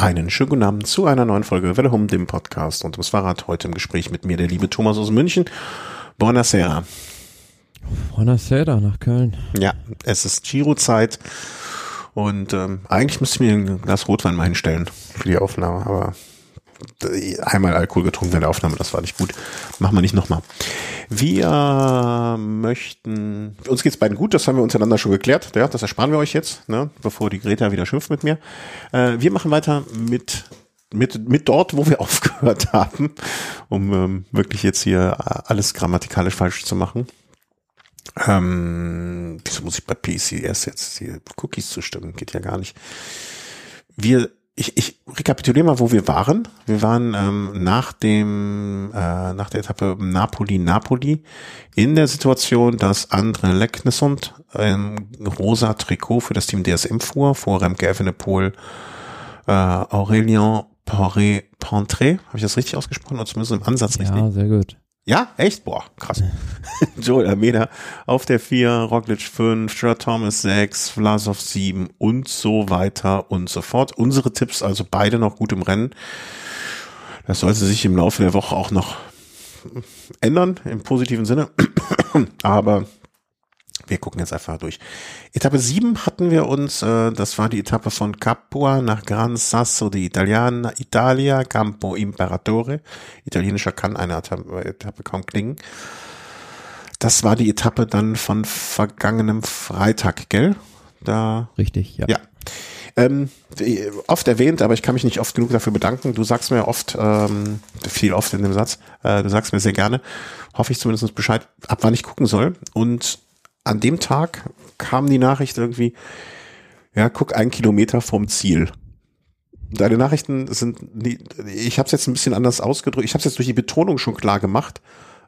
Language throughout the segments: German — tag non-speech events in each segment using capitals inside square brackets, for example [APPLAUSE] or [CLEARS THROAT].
Einen schönen guten Abend zu einer neuen Folge Welle Hum, dem Podcast und ums Fahrrad. Heute im Gespräch mit mir der liebe Thomas aus München. Buonasera. Buonasera nach Köln. Ja, es ist Giro-Zeit und ähm, eigentlich müsste ich mir ein Glas Rotwein mal hinstellen für die Aufnahme, aber einmal Alkohol getrunken in der Aufnahme, das war nicht gut. Machen wir nicht nochmal. Wir möchten, uns geht's beiden gut, das haben wir untereinander schon geklärt, ja, das ersparen wir euch jetzt, ne, bevor die Greta wieder schimpft mit mir. Äh, wir machen weiter mit mit, mit dort, wo wir [LAUGHS] aufgehört haben, um ähm, wirklich jetzt hier alles grammatikalisch falsch zu machen. Ähm, wieso muss ich bei PCS jetzt die Cookies zustimmen? Geht ja gar nicht. Wir ich, ich rekapituliere mal, wo wir waren. Wir waren ähm, nach dem äh, nach der Etappe Napoli-Napoli in der Situation, dass Andre Leknesund ein rosa Trikot für das Team DSM fuhr, vor Remke Evenepoel, äh, Aurelien Pantré, habe ich das richtig ausgesprochen oder zumindest im Ansatz richtig? Ja, sehr gut. Ja, echt? Boah, krass. [LAUGHS] Joel Almeida auf der 4, Roglic 5, Stuart Thomas 6, Vlasov 7 und so weiter und so fort. Unsere Tipps also beide noch gut im Rennen. Das sollte sich im Laufe der Woche auch noch ändern, im positiven Sinne. [CLEARS THROAT] Aber wir gucken jetzt einfach durch. Etappe 7 hatten wir uns, äh, das war die Etappe von Capua nach Gran Sasso di Italiana, Italia, Campo Imperatore. Italienischer kann eine Etappe kaum klingen. Das war die Etappe dann von vergangenem Freitag, gell? Da. Richtig, ja. Ja. Ähm, oft erwähnt, aber ich kann mich nicht oft genug dafür bedanken. Du sagst mir oft, ähm, viel oft in dem Satz, äh, du sagst mir sehr gerne, hoffe ich zumindest Bescheid, ab wann ich gucken soll. Und an dem Tag kam die Nachricht irgendwie, ja, guck einen Kilometer vom Ziel. Deine Nachrichten sind, ich habe es jetzt ein bisschen anders ausgedrückt. Ich habe es jetzt durch die Betonung schon klar gemacht,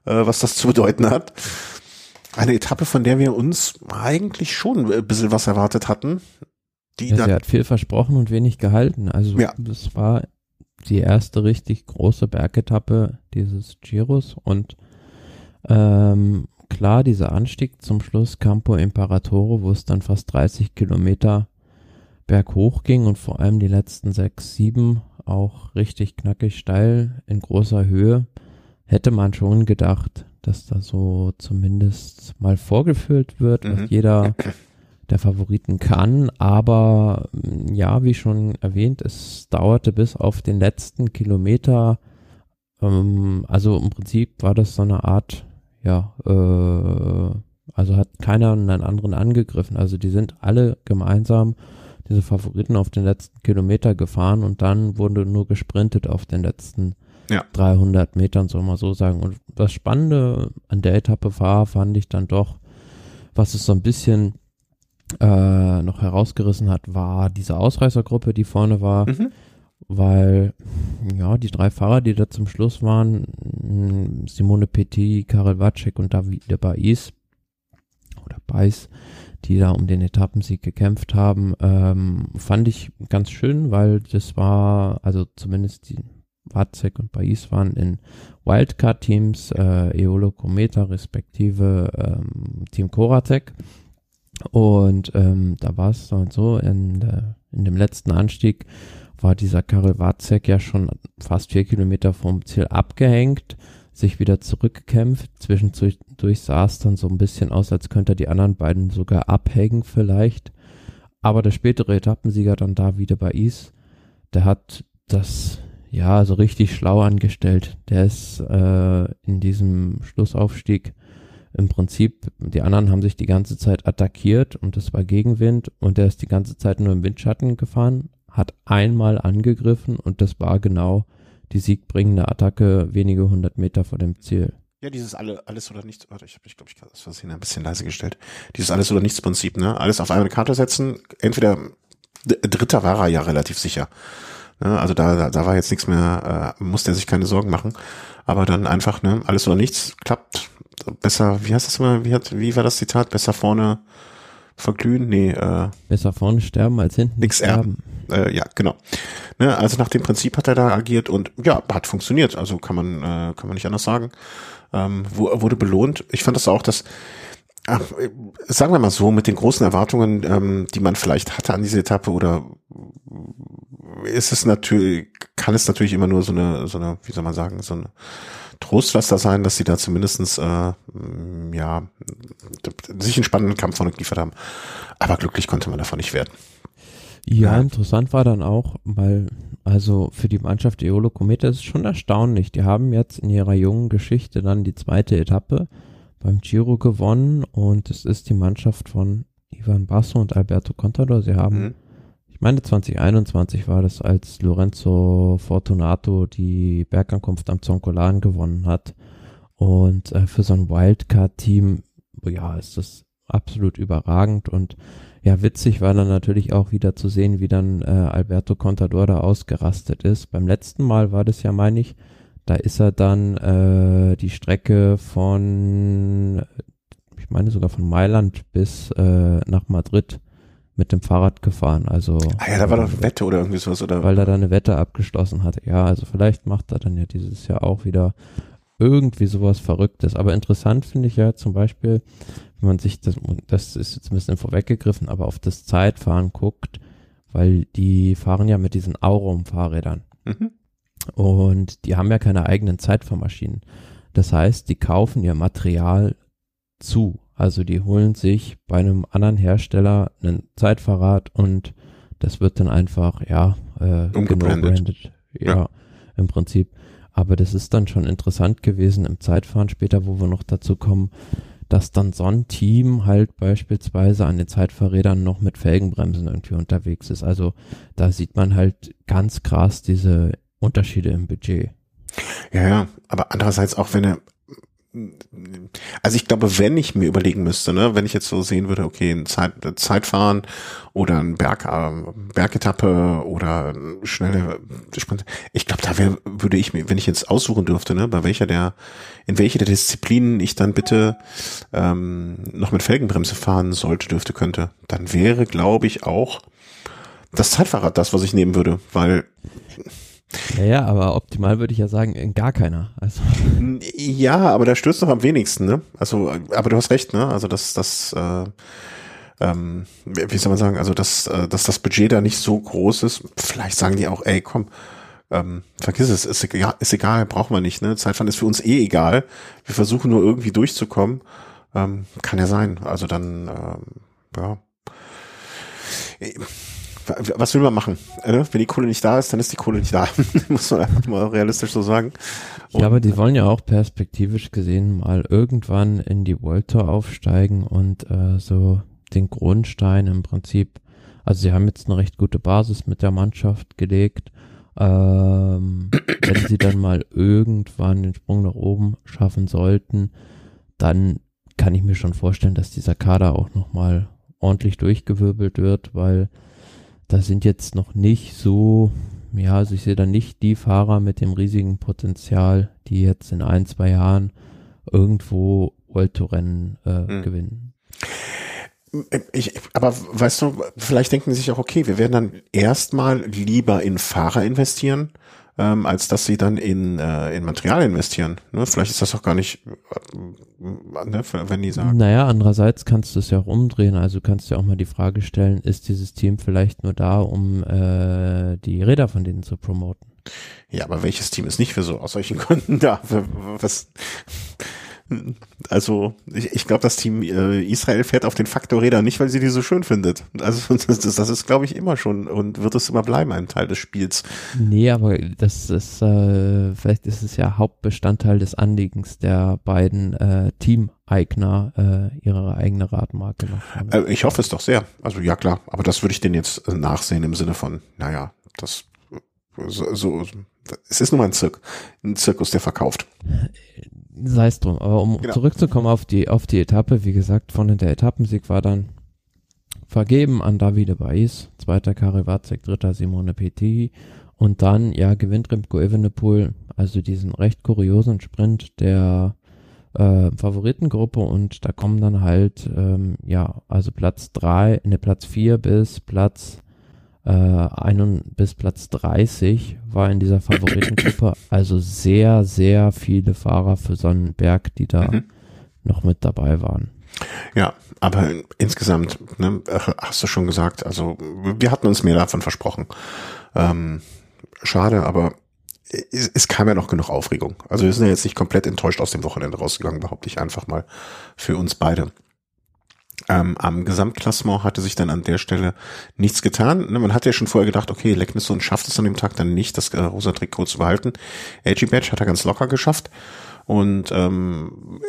äh, was das zu bedeuten hat. Eine Etappe, von der wir uns eigentlich schon ein bisschen was erwartet hatten. Die ja, sie hat viel versprochen und wenig gehalten. Also ja. das war die erste richtig große Bergetappe dieses Giros und ähm, klar, dieser Anstieg zum Schluss Campo Imperatore, wo es dann fast 30 Kilometer berghoch ging und vor allem die letzten sechs, sieben auch richtig knackig steil in großer Höhe, hätte man schon gedacht, dass da so zumindest mal vorgeführt wird, was mhm. jeder der Favoriten kann. Aber ja, wie schon erwähnt, es dauerte bis auf den letzten Kilometer. Ähm, also im Prinzip war das so eine Art ja, äh, also hat keiner einen anderen angegriffen. Also die sind alle gemeinsam diese Favoriten auf den letzten Kilometer gefahren und dann wurde nur gesprintet auf den letzten ja. 300 Metern, soll man so sagen. Und das Spannende an der Etappe war, fand ich dann doch, was es so ein bisschen äh, noch herausgerissen hat, war diese Ausreißergruppe, die vorne war. Mhm weil ja, die drei Fahrer, die da zum Schluss waren, Simone Petit, Karel Wacek und David Baiz oder Beiß, die da um den Etappensieg gekämpft haben, ähm, fand ich ganz schön, weil das war, also zumindest die Wacek und Baiz waren in Wildcard-Teams, äh, Eolo Kometa respektive ähm, Team Koratek. Und ähm, da war es dann so, in, der, in dem letzten Anstieg war dieser Karel Watzek ja schon fast vier Kilometer vom Ziel abgehängt, sich wieder zurückgekämpft. Zwischendurch sah es dann so ein bisschen aus, als könnte er die anderen beiden sogar abhängen vielleicht. Aber der spätere Etappensieger dann da wieder bei Is, der hat das ja so richtig schlau angestellt. Der ist äh, in diesem Schlussaufstieg im Prinzip, die anderen haben sich die ganze Zeit attackiert und es war Gegenwind und der ist die ganze Zeit nur im Windschatten gefahren, hat einmal angegriffen und das war genau die siegbringende Attacke wenige hundert Meter vor dem Ziel. Ja, dieses alle, alles oder nichts, warte, ich habe mich, glaube ich, das Versehen ein bisschen leise gestellt. Dieses alles oder nichts Prinzip, ne? Alles auf eine Karte setzen, entweder dritter war er ja relativ sicher. Ne? Also da, da, da war jetzt nichts mehr, äh, musste er sich keine Sorgen machen. Aber dann einfach, ne, alles oder nichts klappt besser, wie heißt das immer, wie hat, wie war das Zitat? Besser vorne verglühen? Nee, äh. Besser vorne sterben als hinten nix sterben. Äh, ja, genau. Ne, also nach dem Prinzip hat er da agiert und ja, hat funktioniert. Also kann man, äh, kann man nicht anders sagen. Ähm, wurde belohnt. Ich fand das auch, dass Ach, sagen wir mal so, mit den großen Erwartungen, ähm, die man vielleicht hatte an diese Etappe oder ist es natürlich, kann es natürlich immer nur so eine, so eine, wie soll man sagen, so eine Trostlaster sein, dass sie da zumindestens äh, ja, sich einen spannenden Kampf von geliefert haben. Aber glücklich konnte man davon nicht werden. Ja, ja, interessant war dann auch, weil, also für die Mannschaft Eolo Kometa ist es schon erstaunlich. Die haben jetzt in ihrer jungen Geschichte dann die zweite Etappe beim Giro gewonnen und es ist die Mannschaft von Ivan Basso und Alberto Contador. Sie haben, mhm. ich meine 2021 war das, als Lorenzo Fortunato die Bergankunft am Zoncolan gewonnen hat. Und äh, für so ein Wildcard-Team, ja, ist das absolut überragend und ja, witzig war dann natürlich auch wieder zu sehen, wie dann äh, Alberto Contador da ausgerastet ist. Beim letzten Mal war das ja, meine ich, da ist er dann äh, die Strecke von, ich meine sogar von Mailand bis äh, nach Madrid mit dem Fahrrad gefahren. Also ah ja, da war doch eine Wette oder irgendwie sowas oder weil er da eine Wette abgeschlossen hatte. Ja, also vielleicht macht er dann ja dieses Jahr auch wieder irgendwie sowas Verrücktes. Aber interessant finde ich ja zum Beispiel, wenn man sich das, das ist jetzt ein bisschen vorweggegriffen, aber auf das Zeitfahren guckt, weil die fahren ja mit diesen Aurum-Fahrrädern. Mhm. Und die haben ja keine eigenen Zeitfahrmaschinen. Das heißt, die kaufen ihr Material zu. Also die holen sich bei einem anderen Hersteller einen Zeitfahrrad und das wird dann einfach, ja, äh, umgebrandet. Ja, ja, im Prinzip. Aber das ist dann schon interessant gewesen im Zeitfahren später, wo wir noch dazu kommen, dass dann so ein Team halt beispielsweise an den Zeitfahrrädern noch mit Felgenbremsen irgendwie unterwegs ist. Also da sieht man halt ganz krass diese Unterschiede im Budget. Ja, ja, aber andererseits auch wenn er also ich glaube, wenn ich mir überlegen müsste, ne, wenn ich jetzt so sehen würde, okay, ein Zeit, Zeitfahren oder ein Berg, äh, Bergetappe oder schnelle Sprint, ich glaube, da wär, würde ich mir, wenn ich jetzt aussuchen dürfte, ne, bei welcher der, in welche der Disziplinen ich dann bitte ähm, noch mit Felgenbremse fahren sollte, dürfte, könnte, dann wäre, glaube ich, auch das Zeitfahrrad das, was ich nehmen würde, weil ja, ja, aber optimal würde ich ja sagen, gar keiner. Also. Ja, aber da stößt doch am wenigsten, ne? Also, aber du hast recht, ne? Also das, das, äh, ähm, wie soll man sagen, also dass, äh, dass das Budget da nicht so groß ist. Vielleicht sagen die auch, ey, komm, ähm, vergiss es, ist egal, ist egal, brauchen wir nicht, ne? Zeitfahren ist für uns eh egal. Wir versuchen nur irgendwie durchzukommen. Ähm, kann ja sein. Also dann, ähm, ja was will man machen? Äh, wenn die Kohle nicht da ist, dann ist die Kohle nicht da. [LAUGHS] Muss man einfach mal realistisch so sagen. Und, ja, aber die wollen ja auch perspektivisch gesehen mal irgendwann in die World Tour aufsteigen und äh, so den Grundstein im Prinzip, also sie haben jetzt eine recht gute Basis mit der Mannschaft gelegt. Ähm, [CLEARS THROAT] wenn sie dann mal irgendwann den Sprung nach oben schaffen sollten, dann kann ich mir schon vorstellen, dass dieser Kader auch nochmal ordentlich durchgewirbelt wird, weil da sind jetzt noch nicht so, ja, also ich sehe da nicht die Fahrer mit dem riesigen Potenzial, die jetzt in ein, zwei Jahren irgendwo World Tour Rennen äh, hm. gewinnen. Ich, aber weißt du, vielleicht denken sie sich auch, okay, wir werden dann erstmal lieber in Fahrer investieren, ähm, als dass sie dann in, äh, in Material investieren. Ne? Vielleicht ist das auch gar nicht, äh, ne, wenn die sagen. Naja, andererseits kannst du es ja auch umdrehen. Also kannst du ja auch mal die Frage stellen, ist dieses Team vielleicht nur da, um äh, die Räder von denen zu promoten? Ja, aber welches Team ist nicht für so aus solchen [LAUGHS] Gründen da? Was, also ich, ich glaube, das Team äh, Israel fährt auf den Faktorrädern nicht, weil sie die so schön findet. Also [LAUGHS] das, das ist, glaube ich, immer schon und wird es immer bleiben, ein Teil des Spiels. Nee, aber das ist, äh, vielleicht ist es ja Hauptbestandteil des Anliegens der beiden äh, Teameigner, äh, ihre eigene Radmarke noch. Äh, ich hoffe es doch sehr. Also ja klar, aber das würde ich denen jetzt äh, nachsehen im Sinne von, naja, das so, so es ist nur mal ein Zirk, ein Zirkus, der verkauft [LAUGHS] sei es drum. Aber um genau. zurückzukommen auf die, auf die Etappe, wie gesagt, vorne der Etappensieg war dann vergeben an Davide Baiz, zweiter Karel Watzek, dritter Simone Petit und dann, ja, gewinnt Remco Evenepoel, also diesen recht kuriosen Sprint der äh, Favoritengruppe und da kommen dann halt, ähm, ja, also Platz drei, ne, Platz vier bis Platz äh, ein bis Platz 30 war in dieser Favoritengruppe. Also sehr, sehr viele Fahrer für Sonnenberg, die da mhm. noch mit dabei waren. Ja, aber insgesamt, ne, hast du schon gesagt, also wir hatten uns mehr davon versprochen. Ähm, schade, aber es, es kam ja noch genug Aufregung. Also wir sind ja jetzt nicht komplett enttäuscht aus dem Wochenende rausgegangen, behaupte ich einfach mal für uns beide. Ähm, am Gesamtklassement hatte sich dann an der Stelle nichts getan. Ne, man hat ja schon vorher gedacht, okay, Lecknisson schafft es an dem Tag dann nicht, das äh, rosa Trikot zu behalten. AG Badge hat er ganz locker geschafft. Und ähm,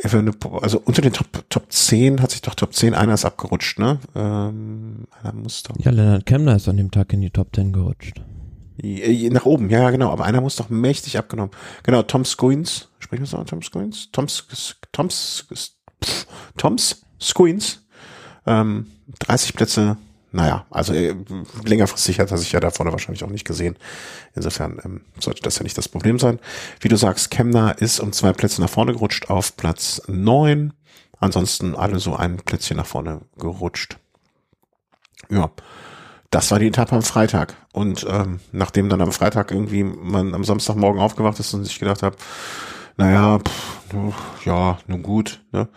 also unter den Top, Top 10 hat sich doch Top 10 einer ist abgerutscht, ne? Ähm, einer muss doch. Ja, Leonard Kemner ist an dem Tag in die Top 10 gerutscht. Nach oben, ja, genau, aber einer muss doch mächtig abgenommen. Genau, Tom Squeens, sprechen wir so Tom Squeens? Toms, Toms, Toms, Toms Squeens, ähm, 30 Plätze naja, also äh, längerfristig hat er sich ja da vorne wahrscheinlich auch nicht gesehen. Insofern ähm, sollte das ja nicht das Problem sein. Wie du sagst, Kemner ist um zwei Plätze nach vorne gerutscht auf Platz neun. Ansonsten alle so ein Plätzchen nach vorne gerutscht. Ja, das war die Etappe am Freitag. Und ähm, nachdem dann am Freitag irgendwie man am Samstagmorgen aufgewacht ist und sich gedacht hat, naja, pff, ja, nun gut, ne?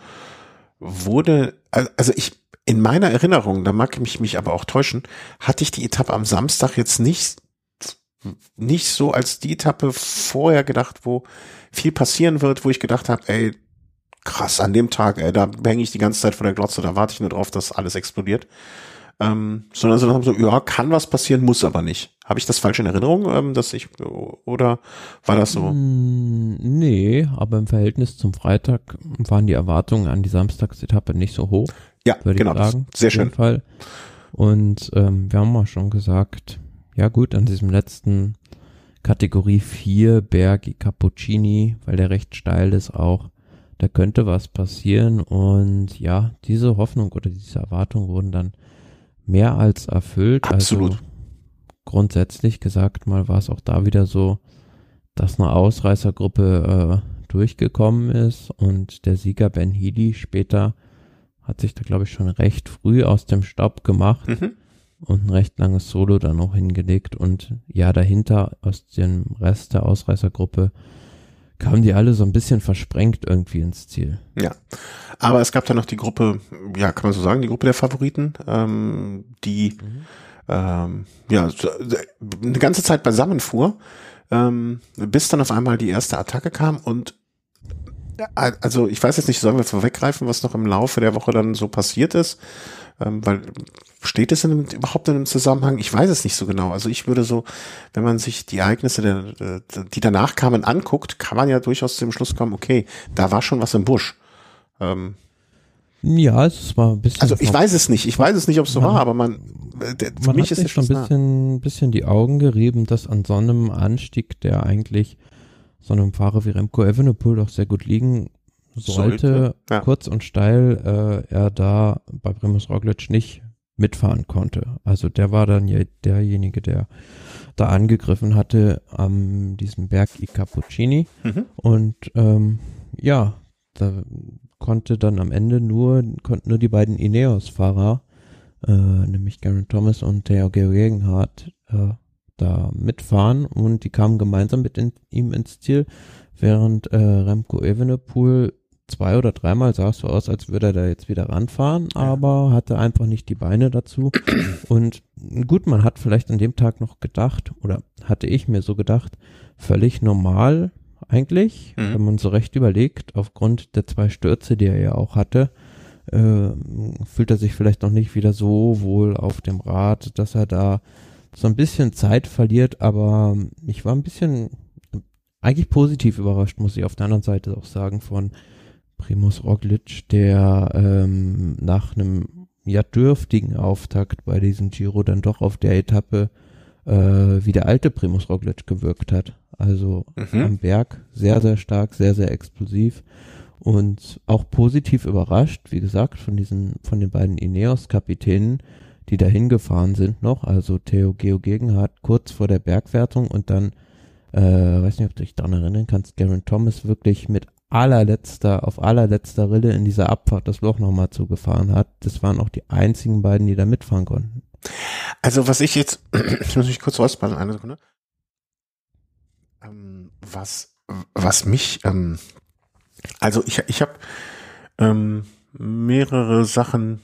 Wurde, also ich, in meiner Erinnerung, da mag ich mich aber auch täuschen, hatte ich die Etappe am Samstag jetzt nicht, nicht so als die Etappe vorher gedacht, wo viel passieren wird, wo ich gedacht habe, ey, krass, an dem Tag, ey, da hänge ich die ganze Zeit vor der Glotze, da warte ich nur drauf, dass alles explodiert. Ähm, sondern so, ja, kann was passieren, muss aber nicht. Habe ich das falsch in Erinnerung, ähm, dass ich, oder war das so? Mm, nee, aber im Verhältnis zum Freitag waren die Erwartungen an die Samstagsetappe nicht so hoch. Ja, genau. Sehr schön. Fall. Und ähm, wir haben auch schon gesagt, ja gut, an diesem letzten Kategorie 4 Berg Cappuccini, weil der recht steil ist auch, da könnte was passieren und ja, diese Hoffnung oder diese Erwartung wurden dann mehr als erfüllt. Also Absolut. Also grundsätzlich gesagt mal war es auch da wieder so, dass eine Ausreißergruppe äh, durchgekommen ist und der Sieger Ben Healy später hat sich da, glaube ich, schon recht früh aus dem Staub gemacht mhm. und ein recht langes Solo dann auch hingelegt. Und ja, dahinter aus dem Rest der Ausreißergruppe kamen die alle so ein bisschen versprengt irgendwie ins Ziel. Ja, aber es gab da noch die Gruppe, ja, kann man so sagen, die Gruppe der Favoriten, ähm, die mhm. ähm, ja eine ganze Zeit beisammen fuhr, ähm, bis dann auf einmal die erste Attacke kam und also ich weiß jetzt nicht, sollen wir vorweggreifen, was noch im Laufe der Woche dann so passiert ist? Ähm, weil steht es in überhaupt in einem Zusammenhang? Ich weiß es nicht so genau. Also ich würde so, wenn man sich die Ereignisse, der, die danach kamen, anguckt, kann man ja durchaus zum Schluss kommen, okay, da war schon was im Busch. Ähm, ja, es war ein bisschen. Also ich weiß es nicht. Ich weiß es nicht, ob es so war, aber man. Äh, der, für man mich hat ist es schon ein bisschen, bisschen die Augen gerieben, dass an so einem Anstieg, der eigentlich so einem Fahrer wie Remco Evenepoel doch sehr gut liegen sollte, sollte ja. kurz und steil, äh, er da bei Primus Roglic nicht mitfahren konnte. Also der war dann ja derjenige, der da angegriffen hatte am diesem Berg I Cappuccini. Mhm. Und ähm, ja, da konnte dann am Ende nur, konnten nur die beiden Ineos-Fahrer, äh, nämlich Garen Thomas und Theo Georgenhardt, äh, da mitfahren und die kamen gemeinsam mit in, ihm ins Ziel, während äh, Remco Evenepoel zwei oder dreimal sah es so aus, als würde er da jetzt wieder ranfahren, aber hatte einfach nicht die Beine dazu. Und gut, man hat vielleicht an dem Tag noch gedacht, oder hatte ich mir so gedacht, völlig normal eigentlich, mhm. wenn man so recht überlegt, aufgrund der zwei Stürze, die er ja auch hatte, äh, fühlt er sich vielleicht noch nicht wieder so wohl auf dem Rad, dass er da so ein bisschen Zeit verliert, aber ich war ein bisschen eigentlich positiv überrascht, muss ich auf der anderen Seite auch sagen, von Primus Roglic, der ähm, nach einem ja dürftigen Auftakt bei diesem Giro dann doch auf der Etappe äh, wie der alte Primus Roglic gewirkt hat. Also mhm. am Berg sehr, sehr stark, sehr, sehr explosiv und auch positiv überrascht, wie gesagt, von diesen, von den beiden Ineos-Kapitänen, die dahin gefahren sind noch, also Theo Geo Gegenhardt kurz vor der Bergwertung und dann, äh, weiß nicht, ob du dich daran erinnern kannst, Garen Thomas wirklich mit allerletzter, auf allerletzter Rille in dieser Abfahrt das Loch nochmal zugefahren hat. Das waren auch die einzigen beiden, die da mitfahren konnten. Also was ich jetzt, [CLEARS THROAT] ich muss mich kurz räuspern, eine Sekunde. Ähm, was, was mich, ähm, also ich, ich habe ähm, mehrere Sachen.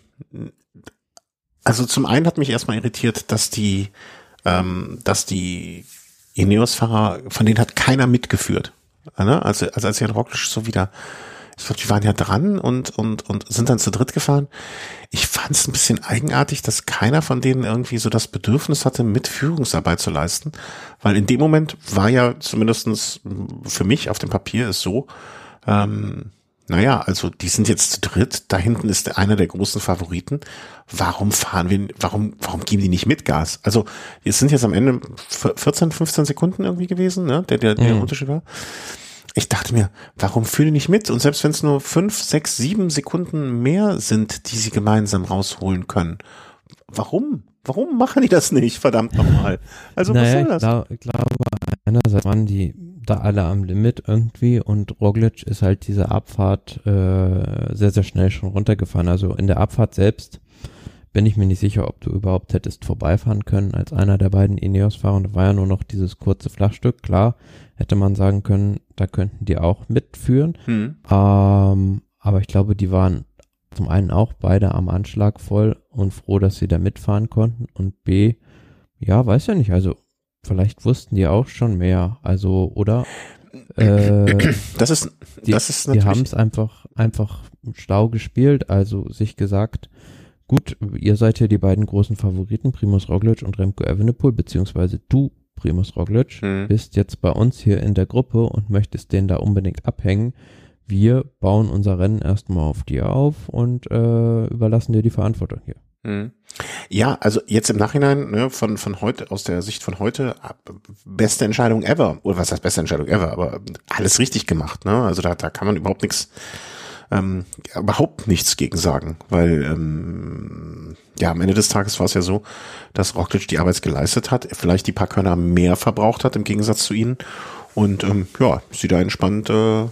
Also zum einen hat mich erstmal irritiert, dass die, ähm, dass die Ineos-Fahrer, von denen hat keiner mitgeführt. Ne? Also, also als Jan Roglic so wieder ich glaube, die waren ja dran und, und, und sind dann zu dritt gefahren. Ich fand es ein bisschen eigenartig, dass keiner von denen irgendwie so das Bedürfnis hatte, mit Führungsarbeit zu leisten. Weil in dem Moment war ja zumindestens für mich auf dem Papier ist so, ähm, naja, also die sind jetzt zu dritt, da hinten ist einer der großen Favoriten. Warum fahren wir, warum, warum geben die nicht mit Gas? Also, es sind jetzt am Ende 14, 15 Sekunden irgendwie gewesen, ne, der, der, der mhm. Unterschied war ich dachte mir, warum fühle ich nicht mit? Und selbst wenn es nur fünf, sechs, sieben Sekunden mehr sind, die sie gemeinsam rausholen können, warum? Warum machen die das nicht? Verdammt nochmal. Also naja, was soll das? Ich glaube, einerseits waren die da alle am Limit irgendwie und Roglic ist halt diese Abfahrt äh, sehr, sehr schnell schon runtergefahren. Also in der Abfahrt selbst bin ich mir nicht sicher, ob du überhaupt hättest vorbeifahren können als einer der beiden Ineos-Fahrer. Und da war ja nur noch dieses kurze Flachstück. Klar, hätte man sagen können, da könnten die auch mitführen. Hm. Ähm, aber ich glaube, die waren zum einen auch beide am Anschlag voll und froh, dass sie da mitfahren konnten. Und B, ja, weiß ja nicht, also vielleicht wussten die auch schon mehr. Also, oder? [CLEARS THROAT] Äh, das ist, die, das ist natürlich. Die haben es einfach, einfach Stau gespielt, also sich gesagt, Gut, ihr seid ja die beiden großen Favoriten, Primus Roglic und Remco Evenepoel, beziehungsweise du, Primus Roglic, mhm. bist jetzt bei uns hier in der Gruppe und möchtest den da unbedingt abhängen. Wir bauen unser Rennen erstmal auf dir auf und äh, überlassen dir die Verantwortung hier. Mhm. Ja, also jetzt im Nachhinein, ne, von, von heute, aus der Sicht von heute, beste Entscheidung ever. Oder was heißt beste Entscheidung ever, aber alles richtig gemacht, ne? Also da, da kann man überhaupt nichts ähm, überhaupt nichts gegen sagen, weil ähm, ja am Ende des Tages war es ja so, dass Roglic die Arbeit geleistet hat, vielleicht die paar Körner mehr verbraucht hat im Gegensatz zu ihnen und ähm, ja, sie da entspannt äh,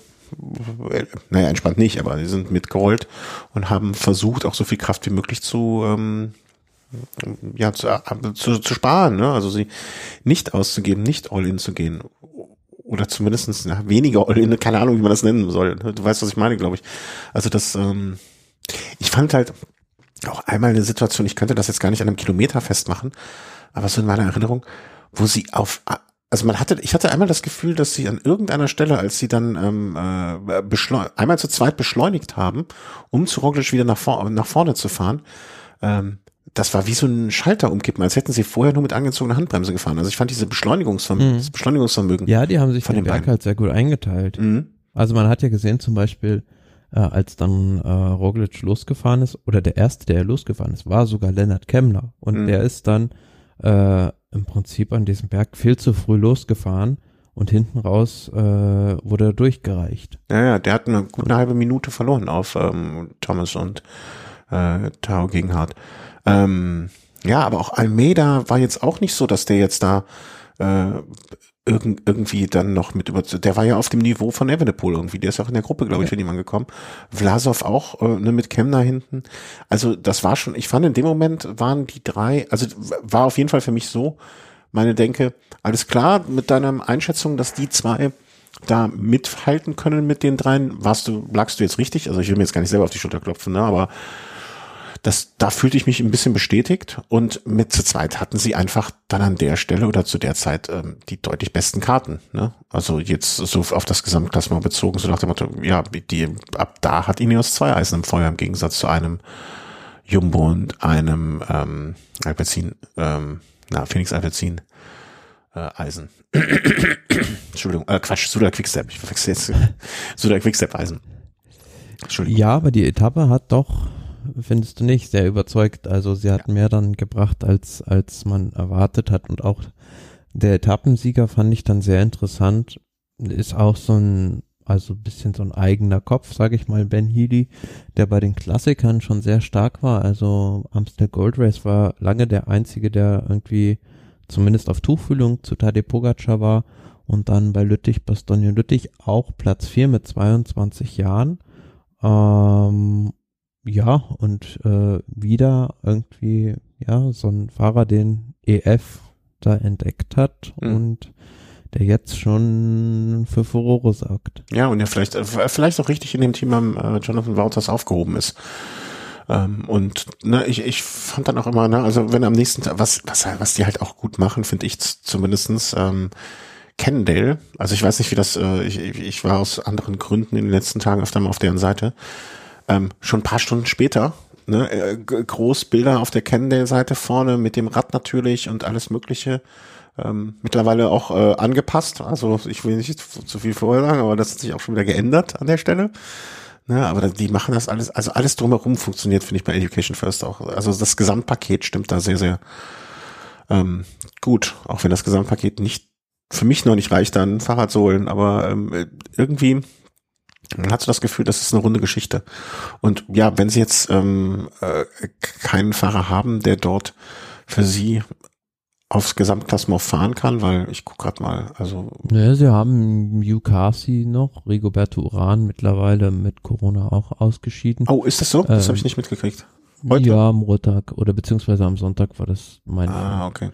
naja, entspannt nicht, aber sie sind mitgerollt und haben versucht, auch so viel Kraft wie möglich zu, ähm, ja, zu, zu, zu sparen, ne? also sie nicht auszugeben, nicht all in zu gehen oder zumindestens na, weniger All-In, keine Ahnung, wie man das nennen soll. Du weißt, was ich meine, glaube ich. Also das, ähm, ich fand halt auch einmal eine Situation, ich könnte das jetzt gar nicht an einem Kilometer festmachen, aber so in meiner Erinnerung, wo sie auf, also man hatte, ich hatte einmal das Gefühl, dass sie an irgendeiner Stelle, als sie dann ähm, äh, einmal zu zweit beschleunigt haben, um zu Roglic wieder nach, vor nach vorne zu fahren, ähm, das war wie so ein Schalter umkippen, als hätten sie vorher nur mit angezogener Handbremse gefahren. Also ich fand diese Beschleunigungsvermögen, mhm. das Beschleunigungsvermögen. Ja, die haben sich von den Berg halt sehr gut eingeteilt. Mhm. Also man hat ja gesehen zum Beispiel, äh, als dann äh, Roglic losgefahren ist, oder der erste, der losgefahren ist, war sogar Lennart Kemmler. Und mhm. der ist dann äh, im Prinzip an diesem Berg viel zu früh losgefahren und hinten raus äh, wurde er durchgereicht. Ja, ja, der hat eine gute halbe Minute verloren auf ähm, Thomas und äh, Tao Gegenhardt. Ähm, ja, aber auch Almeida war jetzt auch nicht so, dass der jetzt da äh, irgend, irgendwie dann noch mit über, der war ja auf dem Niveau von Evenepoel irgendwie, der ist auch in der Gruppe, glaube ich, für die angekommen. Vlasov auch, äh, ne, mit Kemner hinten. Also das war schon, ich fand in dem Moment waren die drei, also war auf jeden Fall für mich so, meine Denke, alles klar mit deiner Einschätzung, dass die zwei da mithalten können mit den dreien, warst du, lagst du jetzt richtig? Also ich will mir jetzt gar nicht selber auf die Schulter klopfen, ne, aber das, da fühlte ich mich ein bisschen bestätigt und mit zu zweit hatten sie einfach dann an der Stelle oder zu der Zeit ähm, die deutlich besten Karten. Ne? Also jetzt so auf das Gesamtklassement bezogen, so nach dem Motto, ja, die, ab da hat Ineos zwei Eisen im Feuer im Gegensatz zu einem Jumbo und einem ähm, Alpecin, ähm, na, Phoenix Alpecin äh, Eisen. [COUGHS] Entschuldigung, äh, Quatsch, Suda Quickstep, ich verwechsel jetzt [LAUGHS] Suda Quickstep Eisen. Entschuldigung. Ja, aber die Etappe hat doch findest du nicht, sehr überzeugt. Also sie hat ja. mehr dann gebracht, als, als man erwartet hat. Und auch der Etappensieger fand ich dann sehr interessant. Ist auch so ein, also ein bisschen so ein eigener Kopf, sage ich mal, Ben Healy, der bei den Klassikern schon sehr stark war. Also Amstel Gold Race war lange der einzige, der irgendwie zumindest auf Tuchfühlung zu Tadej Pogacar war und dann bei Lüttich, Bastogne Lüttich auch Platz 4 mit 22 Jahren. Ähm, ja, und äh, wieder irgendwie, ja, so ein Fahrer, den EF da entdeckt hat mhm. und der jetzt schon für Furore sorgt. Ja, und ja vielleicht, äh, vielleicht auch richtig in dem Team am äh, Jonathan Wouters aufgehoben ist. Ähm, und ne, ich, ich fand dann auch immer, ne, also wenn am nächsten Tag, was, was, was die halt auch gut machen, finde ich zumindestens ähm, Cannondale, also ich weiß nicht, wie das, äh, ich, ich war aus anderen Gründen in den letzten Tagen öfter mal auf deren Seite, ähm, schon ein paar Stunden später, ne, äh, groß Bilder auf der Cannondale-Seite vorne mit dem Rad natürlich und alles mögliche, ähm, mittlerweile auch äh, angepasst, also ich will nicht zu, zu viel vorher sagen, aber das hat sich auch schon wieder geändert an der Stelle. Ne, aber die machen das alles, also alles drumherum funktioniert, finde ich bei Education First auch. Also das Gesamtpaket stimmt da sehr, sehr ähm, gut, auch wenn das Gesamtpaket nicht für mich noch nicht reicht, dann Fahrrad zu holen, aber ähm, irgendwie hat so das Gefühl, das ist eine runde Geschichte. Und ja, wenn sie jetzt ähm, äh, keinen Fahrer haben, der dort für sie aufs Gesamtklassement fahren kann, weil ich gucke gerade mal, also. Ja, sie haben Yukasi noch, Rigoberto Uran mittlerweile mit Corona auch ausgeschieden. Oh, ist das so? Das ähm, habe ich nicht mitgekriegt. Heute? Ja, am Montag oder beziehungsweise am Sonntag war das mein. Ah, okay.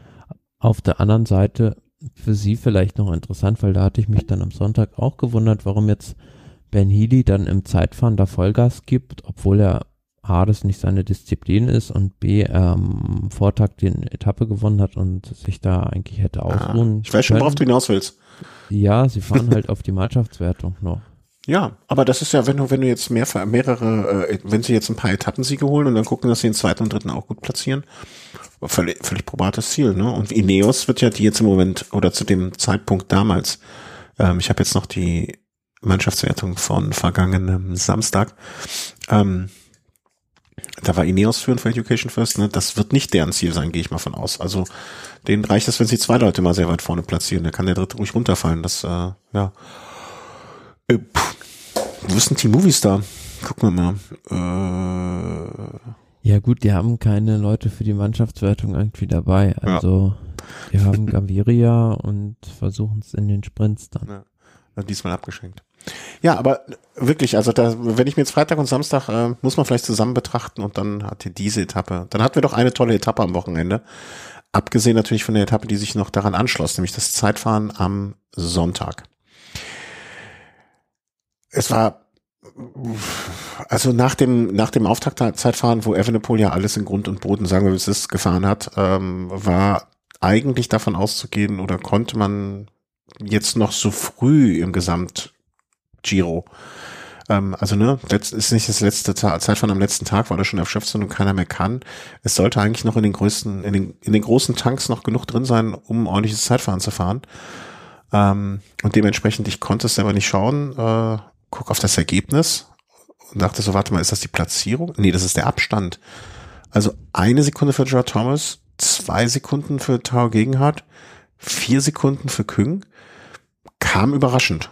Auf der anderen Seite für Sie vielleicht noch interessant, weil da hatte ich mich dann am Sonntag auch gewundert, warum jetzt Ben Healy dann im Zeitfahren da Vollgas gibt, obwohl er A, das nicht seine Disziplin ist und B, am ähm, Vortag den Etappe gewonnen hat und sich da eigentlich hätte ah, ausruhen. Ah, ich weiß schon, worauf du hinaus willst. Ja, sie fahren halt auf die Mannschaftswertung noch. [LAUGHS] Ja, aber das ist ja, wenn du, wenn du jetzt mehr, mehrere, äh, wenn sie jetzt ein paar Etappensiege holen und dann gucken, dass sie den zweiten und dritten auch gut platzieren, völlig, völlig probates Ziel, ne? Und Ineos wird ja die jetzt im Moment oder zu dem Zeitpunkt damals, ähm, ich habe jetzt noch die Mannschaftswertung von vergangenem Samstag, ähm, da war Ineos führend für Education First, ne? Das wird nicht deren Ziel sein, gehe ich mal von aus. Also denen reicht es, wenn sie zwei Leute mal sehr weit vorne platzieren, dann kann der dritte ruhig runterfallen. Das, äh, ja. Äh, wo ist denn Team Movistar? Gucken wir mal. Äh, ja gut, die haben keine Leute für die Mannschaftswertung irgendwie dabei. Also ja. die haben [LAUGHS] Gaviria und versuchen es in den Sprints dann. Ja, diesmal abgeschenkt. Ja, aber wirklich, also da, wenn ich mir jetzt Freitag und Samstag, äh, muss man vielleicht zusammen betrachten und dann hatte diese Etappe, dann hatten wir doch eine tolle Etappe am Wochenende. Abgesehen natürlich von der Etappe, die sich noch daran anschloss, nämlich das Zeitfahren am Sonntag. Es war also nach dem, nach dem Auftaktzeitfahren, wo Evenepoel ja alles in Grund und Boden, sagen wir, wie es ist, gefahren hat, ähm, war eigentlich davon auszugehen oder konnte man jetzt noch so früh im Gesamt Giro ähm, also ne, letzt, ist nicht das letzte Zeitfahren am letzten Tag, weil er schon erschöpft sind und keiner mehr kann. Es sollte eigentlich noch in den größten, in den, in den großen Tanks noch genug drin sein, um ordentliches Zeitfahren zu fahren. Ähm, und dementsprechend, ich konnte es selber nicht schauen, äh, guck auf das Ergebnis und dachte so, warte mal, ist das die Platzierung? Nee, das ist der Abstand. Also eine Sekunde für Joe Thomas, zwei Sekunden für Tao Gegenhardt, vier Sekunden für Küng. Kam überraschend.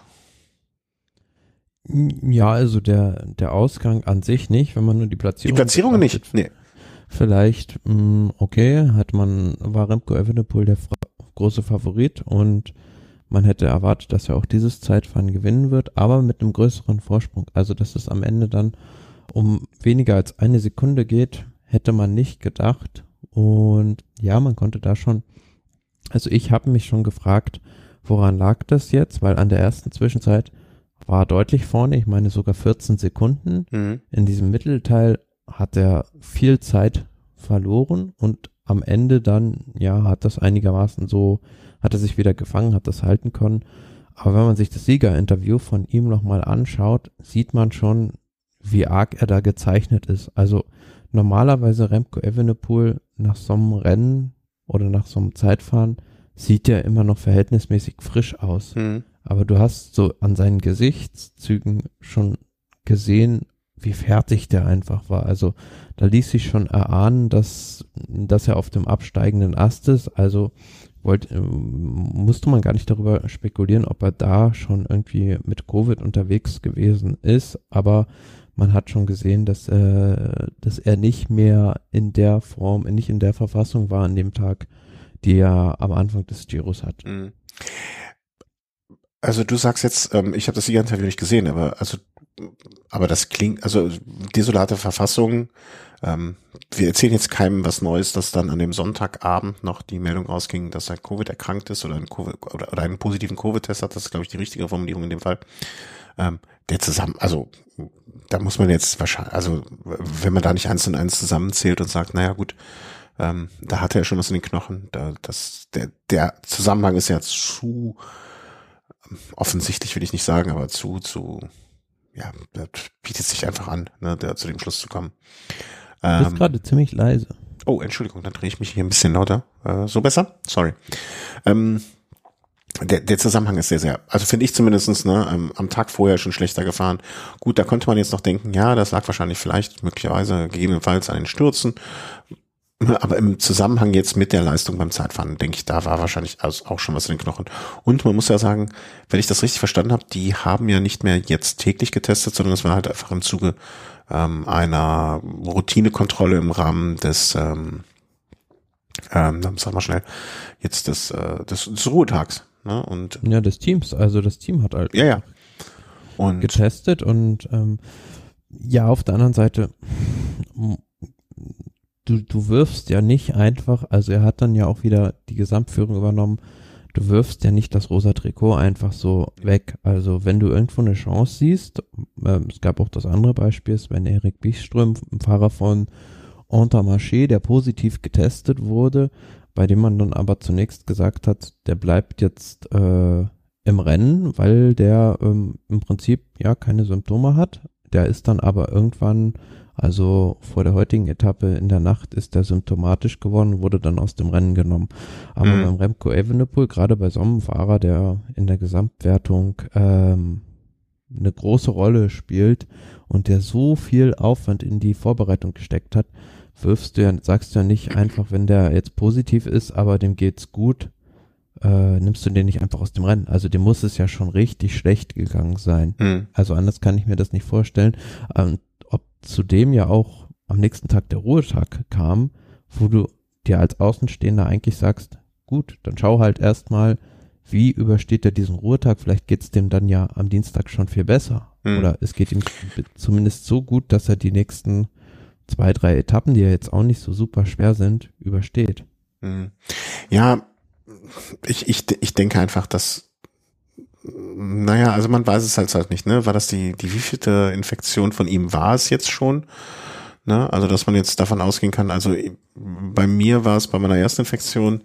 Ja, also der, der Ausgang an sich nicht, wenn man nur die Platzierung. Die Platzierung nicht, nee. Vielleicht, mh, mm, okay, hat man, war Remco Evenepoel der große Favorit und man hätte erwartet, dass er auch dieses Zeitfahren gewinnen wird, aber mit einem größeren Vorsprung. Also, dass es am Ende dann um weniger als eine Sekunde geht, hätte man nicht gedacht. Und ja, man konnte da schon, also ich habe mich schon gefragt, woran lag das jetzt? Weil an der ersten Zwischenzeit war deutlich vorne, ich meine sogar 14 Sekunden. Mhm. In diesem Mittelteil hat er viel Zeit verloren und am Ende dann, ja, hat das einigermaßen so hat er sich wieder gefangen, hat das halten können. Aber wenn man sich das Siegerinterview von ihm nochmal anschaut, sieht man schon, wie arg er da gezeichnet ist. Also normalerweise Remco Evenepoel nach so einem Rennen oder nach so einem Zeitfahren sieht er immer noch verhältnismäßig frisch aus. Mhm. Aber du hast so an seinen Gesichtszügen schon gesehen, wie fertig der einfach war. Also da ließ sich schon erahnen, dass, dass er auf dem absteigenden Ast ist. Also wollte, ähm, musste man gar nicht darüber spekulieren, ob er da schon irgendwie mit Covid unterwegs gewesen ist, aber man hat schon gesehen, dass, äh, dass er nicht mehr in der Form, nicht in der Verfassung war an dem Tag, die er am Anfang des Giros hat. Mhm. Also du sagst jetzt, ähm, ich habe das Interview nicht gesehen, aber also aber das klingt, also desolate Verfassung. Ähm, wir erzählen jetzt keinem was Neues, dass dann an dem Sonntagabend noch die Meldung rausging, dass er Covid erkrankt ist oder einen, COVID, oder, oder einen positiven Covid-Test hat. Das ist, glaube ich, die richtige Formulierung in dem Fall. Ähm, der zusammen, also da muss man jetzt wahrscheinlich, also wenn man da nicht eins und eins zusammenzählt und sagt, naja gut, ähm, da hat er schon was in den Knochen. Da, das, der, der Zusammenhang ist ja zu offensichtlich, will ich nicht sagen, aber zu, zu, ja, das bietet sich einfach an, ne, da zu dem Schluss zu kommen. Du bist ähm, gerade ziemlich leise. Oh, Entschuldigung, dann drehe ich mich hier ein bisschen lauter. Äh, so besser? Sorry. Ähm, der, der Zusammenhang ist sehr, sehr, also finde ich zumindestens ne, am, am Tag vorher schon schlechter gefahren. Gut, da konnte man jetzt noch denken, ja, das lag wahrscheinlich vielleicht möglicherweise gegebenenfalls an den Stürzen. Aber im Zusammenhang jetzt mit der Leistung beim Zeitfahren, denke ich, da war wahrscheinlich auch schon was in den Knochen. Und man muss ja sagen, wenn ich das richtig verstanden habe, die haben ja nicht mehr jetzt täglich getestet, sondern es war halt einfach im Zuge ähm, einer Routinekontrolle im Rahmen des, ähm, ähm, sag mal schnell, jetzt des, äh, des, des Ruhetags. Ne? Und ja, des Teams. Also das Team hat halt ja, ja. Und getestet und ähm, ja, auf der anderen Seite du, du wirfst ja nicht einfach, also er hat dann ja auch wieder die Gesamtführung übernommen, du wirfst ja nicht das rosa Trikot einfach so weg. Also wenn du irgendwo eine Chance siehst, äh, es gab auch das andere Beispiel, wenn Erik Bichström, ein Fahrer von Entermarché, der positiv getestet wurde, bei dem man dann aber zunächst gesagt hat, der bleibt jetzt äh, im Rennen, weil der ähm, im Prinzip ja keine Symptome hat. Der ist dann aber irgendwann also vor der heutigen Etappe in der Nacht ist er symptomatisch geworden, wurde dann aus dem Rennen genommen. Aber mhm. beim Remco Evenepoel, gerade bei so einem Fahrer, der in der Gesamtwertung ähm, eine große Rolle spielt und der so viel Aufwand in die Vorbereitung gesteckt hat, wirfst du ja, sagst du ja nicht einfach, wenn der jetzt positiv ist, aber dem geht's gut, äh, nimmst du den nicht einfach aus dem Rennen. Also dem muss es ja schon richtig schlecht gegangen sein. Mhm. Also anders kann ich mir das nicht vorstellen. Ähm, zudem ja auch am nächsten Tag der Ruhetag kam, wo du dir als Außenstehender eigentlich sagst, gut, dann schau halt erstmal, wie übersteht er diesen Ruhetag? Vielleicht geht's dem dann ja am Dienstag schon viel besser. Mhm. Oder es geht ihm zumindest so gut, dass er die nächsten zwei, drei Etappen, die ja jetzt auch nicht so super schwer sind, übersteht. Mhm. Ja, ich, ich, ich denke einfach, dass naja, also man weiß es halt halt nicht, ne? War das die, die wievielte Infektion von ihm war es jetzt schon? Ne? Also, dass man jetzt davon ausgehen kann, also bei mir war es bei meiner ersten Infektion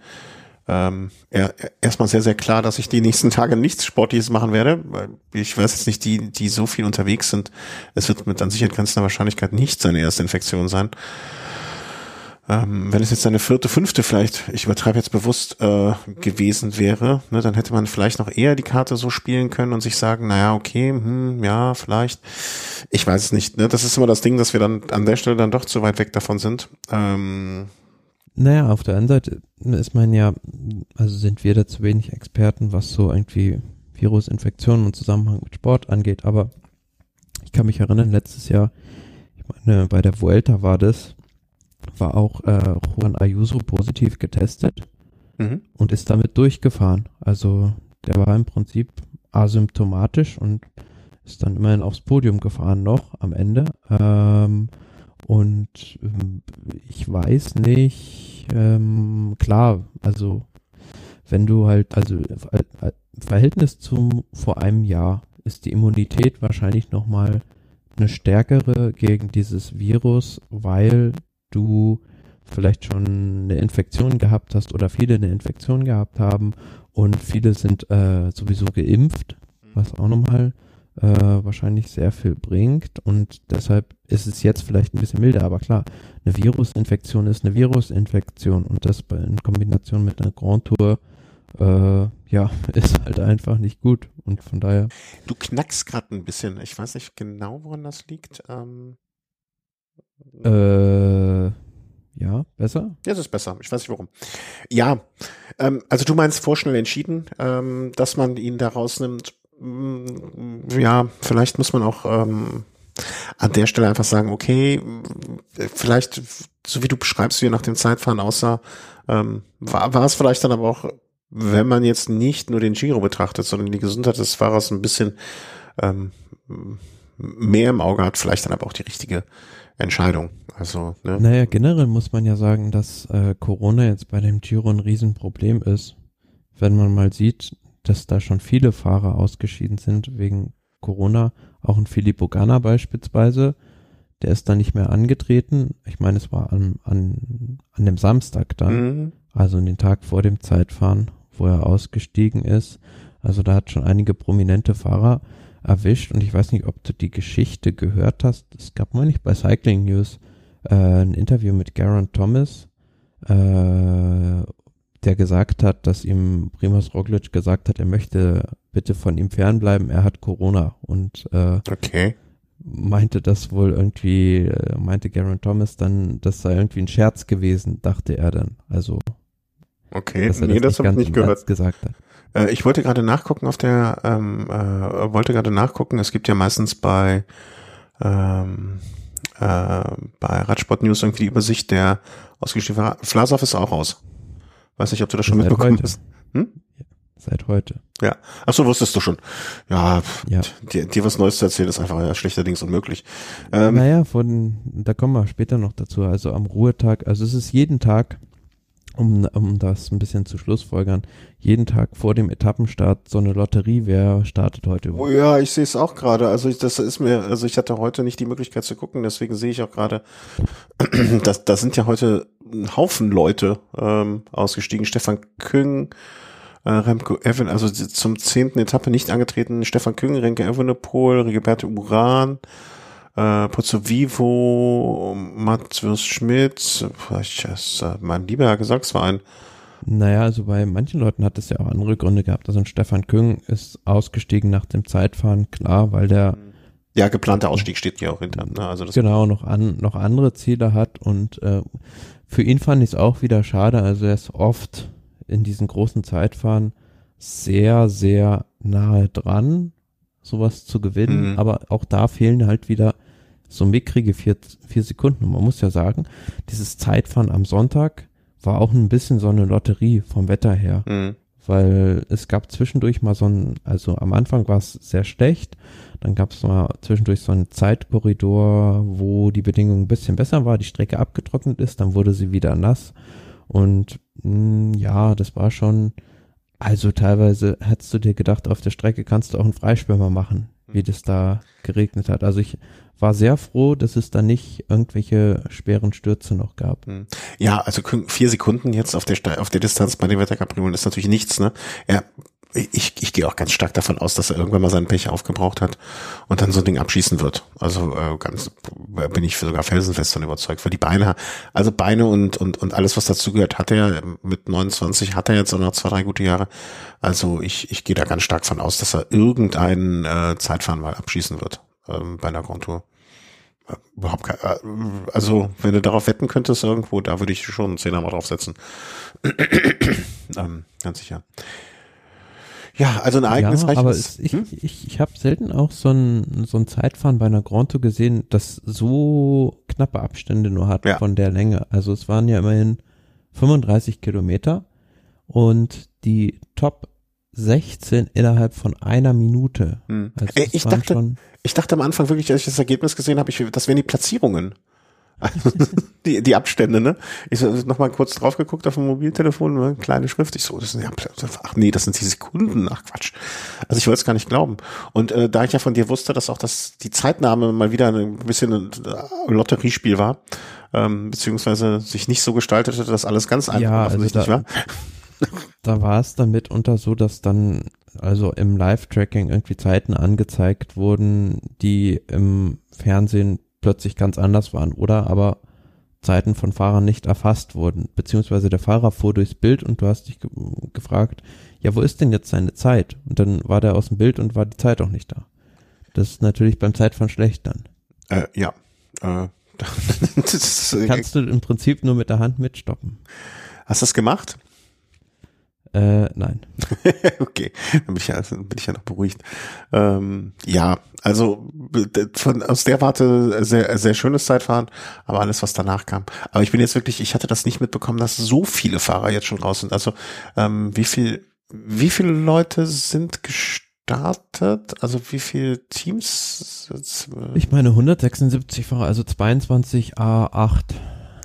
ähm, er, erstmal sehr, sehr klar, dass ich die nächsten [LAUGHS] Tage nichts Sportliches machen werde. Weil ich weiß jetzt nicht, die, die so viel unterwegs sind, es wird mit an Sicherheit grenzender Wahrscheinlichkeit nicht seine erste Infektion sein. Ähm, wenn es jetzt eine vierte, fünfte vielleicht, ich übertreibe jetzt bewusst, äh, gewesen wäre, ne, dann hätte man vielleicht noch eher die Karte so spielen können und sich sagen, naja, okay, hm, ja, vielleicht. Ich weiß es nicht. Ne? Das ist immer das Ding, dass wir dann an der Stelle dann doch zu weit weg davon sind. Ähm, naja, auf der anderen Seite ist man ja, also sind wir da zu wenig Experten, was so irgendwie Virusinfektionen und Zusammenhang mit Sport angeht. Aber ich kann mich erinnern, letztes Jahr, ich meine, bei der Vuelta war das, war auch äh, Juan Ayuso positiv getestet mhm. und ist damit durchgefahren. Also der war im Prinzip asymptomatisch und ist dann immerhin aufs Podium gefahren noch am Ende. Ähm, und ähm, ich weiß nicht, ähm, klar, also wenn du halt, also äh, Verhältnis zum vor einem Jahr ist die Immunität wahrscheinlich nochmal eine stärkere gegen dieses Virus, weil du vielleicht schon eine Infektion gehabt hast oder viele eine Infektion gehabt haben und viele sind äh, sowieso geimpft, was auch nochmal äh, wahrscheinlich sehr viel bringt und deshalb ist es jetzt vielleicht ein bisschen milder, aber klar, eine Virusinfektion ist eine Virusinfektion und das in Kombination mit einer Grand Tour äh, ja, [LAUGHS] ist halt einfach nicht gut und von daher. Du knackst gerade ein bisschen, ich weiß nicht genau, woran das liegt. Ähm äh, ja, besser? Ja, es ist besser. Ich weiß nicht warum. Ja, ähm, also du meinst vorschnell entschieden, ähm, dass man ihn da rausnimmt. Mm, ja, vielleicht muss man auch ähm, an der Stelle einfach sagen, okay, vielleicht, so wie du beschreibst, wie er nach dem Zeitfahren aussah, ähm, war, war es vielleicht dann aber auch, wenn man jetzt nicht nur den Giro betrachtet, sondern die Gesundheit des Fahrers ein bisschen ähm, mehr im Auge hat, vielleicht dann aber auch die richtige Entscheidung. Also, ne? Naja, generell muss man ja sagen, dass äh, Corona jetzt bei dem Giro ein Riesenproblem ist. Wenn man mal sieht, dass da schon viele Fahrer ausgeschieden sind wegen Corona, auch ein Filippo Ganna beispielsweise, der ist da nicht mehr angetreten. Ich meine, es war an, an, an dem Samstag dann, mhm. also den Tag vor dem Zeitfahren, wo er ausgestiegen ist. Also da hat schon einige prominente Fahrer erwischt und ich weiß nicht, ob du die Geschichte gehört hast. Es gab mal nicht bei Cycling News äh, ein Interview mit Garen Thomas, äh, der gesagt hat, dass ihm Primoz Roglic gesagt hat, er möchte bitte von ihm fernbleiben, er hat Corona und äh, okay. meinte das wohl irgendwie, äh, meinte Garen Thomas dann, das sei irgendwie ein Scherz gewesen, dachte er dann. Also Okay, nee, das, das habe ich nicht gehört. Gesagt hat. Äh, ich wollte gerade nachgucken auf der, ähm, äh, wollte gerade nachgucken, es gibt ja meistens bei ähm, äh, bei Radsport News irgendwie die Übersicht der ausgestiegenen Vlasov ist auch raus. Weiß nicht, ob du das schon Seit mitbekommen heute. hast. Hm? Seit heute. Ja. Ach so, wusstest du schon. Ja, ja. Dir, dir was Neues zu erzählen ist einfach ja, schlechterdings unmöglich. Ähm, naja, von, da kommen wir später noch dazu. Also am Ruhetag, also es ist jeden Tag um, um das ein bisschen zu schlussfolgern, jeden Tag vor dem Etappenstart so eine Lotterie, wer startet heute Oh ja, ich sehe es auch gerade. Also ich, das ist mir, also ich hatte heute nicht die Möglichkeit zu gucken, deswegen sehe ich auch gerade, [CLEARS THROAT] da sind ja heute ein Haufen Leute ähm, ausgestiegen. Stefan Küng, äh, Remco Evan, also zum zehnten Etappe nicht angetreten, Stefan Küng, Renke Evenepoel, Rigobert Uran, äh, Pozzo Vivo, Matthias Schmidt, ich, äh, mein lieber Gesangsverein. Naja, also bei manchen Leuten hat es ja auch andere Gründe gehabt. Also ein Stefan Küng ist ausgestiegen nach dem Zeitfahren, klar, weil der ja, geplanter Ausstieg steht ja auch hinter. Ne? Also das genau, noch, an, noch andere Ziele hat und äh, für ihn fand ich es auch wieder schade. Also er ist oft in diesen großen Zeitfahren sehr, sehr nahe dran, sowas zu gewinnen, mhm. aber auch da fehlen halt wieder so mickrige vier, vier Sekunden. Und man muss ja sagen, dieses Zeitfahren am Sonntag war auch ein bisschen so eine Lotterie vom Wetter her. Mhm. Weil es gab zwischendurch mal so ein, also am Anfang war es sehr schlecht, dann gab es mal zwischendurch so einen Zeitkorridor, wo die Bedingungen ein bisschen besser war, die Strecke abgetrocknet ist, dann wurde sie wieder nass. Und mh, hm, ja, das war schon, also teilweise hättest du dir gedacht, auf der Strecke kannst du auch einen Freischwimmer machen, wie mhm. das da geregnet hat. Also ich war sehr froh, dass es da nicht irgendwelche schweren Stürze noch gab. Mhm. Ja, also vier Sekunden jetzt auf der auf der Distanz bei den Wetterkapriolen ist natürlich nichts, ne? Er ich, ich gehe auch ganz stark davon aus, dass er irgendwann mal seinen Pech aufgebraucht hat und dann so ein Ding abschießen wird. Also äh, ganz bin ich sogar felsenfest davon überzeugt. Weil die Beine, also Beine und und und alles, was dazu gehört, hat er mit 29 hat er jetzt auch noch zwei drei gute Jahre. Also ich ich gehe da ganz stark von aus, dass er irgendeinen äh, Zeitfahren mal abschießen wird ähm, bei einer Grand Tour. Überhaupt kein, äh, also wenn du darauf wetten könntest irgendwo, da würde ich schon einen Zehner mal draufsetzen. [CLEARS THROAT] ähm, ganz sicher. Ja, also ein eigenes ja, aber ich, hm? ich, ich habe selten auch so ein, so ein Zeitfahren bei einer Grand Tour gesehen, das so knappe Abstände nur hat ja. von der Länge. Also es waren ja immerhin 35 Kilometer und die Top 16 innerhalb von einer Minute. Hm. Also ich dachte, ich dachte am Anfang wirklich, als ich das Ergebnis gesehen habe, ich, das wären die Platzierungen. [LAUGHS] die, die Abstände, ne? Ich so, noch mal kurz drauf geguckt auf dem Mobiltelefon, ne? kleine Schrift. Ich so, das sind ja, ach nee, das sind die Sekunden. Ach Quatsch. Also ich wollte es gar nicht glauben. Und äh, da ich ja von dir wusste, dass auch das die Zeitnahme mal wieder ein bisschen ein äh, Lotteriespiel war, ähm, beziehungsweise sich nicht so gestaltete, dass alles ganz einfach ja, offensichtlich also da, war. [LAUGHS] Da war es dann mitunter so, dass dann also im Live-Tracking irgendwie Zeiten angezeigt wurden, die im Fernsehen plötzlich ganz anders waren oder aber Zeiten von Fahrern nicht erfasst wurden, beziehungsweise der Fahrer fuhr durchs Bild und du hast dich ge gefragt, ja, wo ist denn jetzt seine Zeit? Und dann war der aus dem Bild und war die Zeit auch nicht da. Das ist natürlich beim Zeitfahren schlecht dann. Äh, ja. Äh, [LAUGHS] das, Kannst du im Prinzip nur mit der Hand mitstoppen. Hast du das gemacht? Äh, nein. [LAUGHS] okay, dann bin ich, ja, bin ich ja noch beruhigt. Ähm, ja, also von, aus der Warte sehr, sehr schönes Zeitfahren, aber alles, was danach kam. Aber ich bin jetzt wirklich, ich hatte das nicht mitbekommen, dass so viele Fahrer jetzt schon raus sind. Also ähm, wie viel, wie viele Leute sind gestartet? Also wie viele Teams? Ich meine 176 Fahrer, also 22 A8.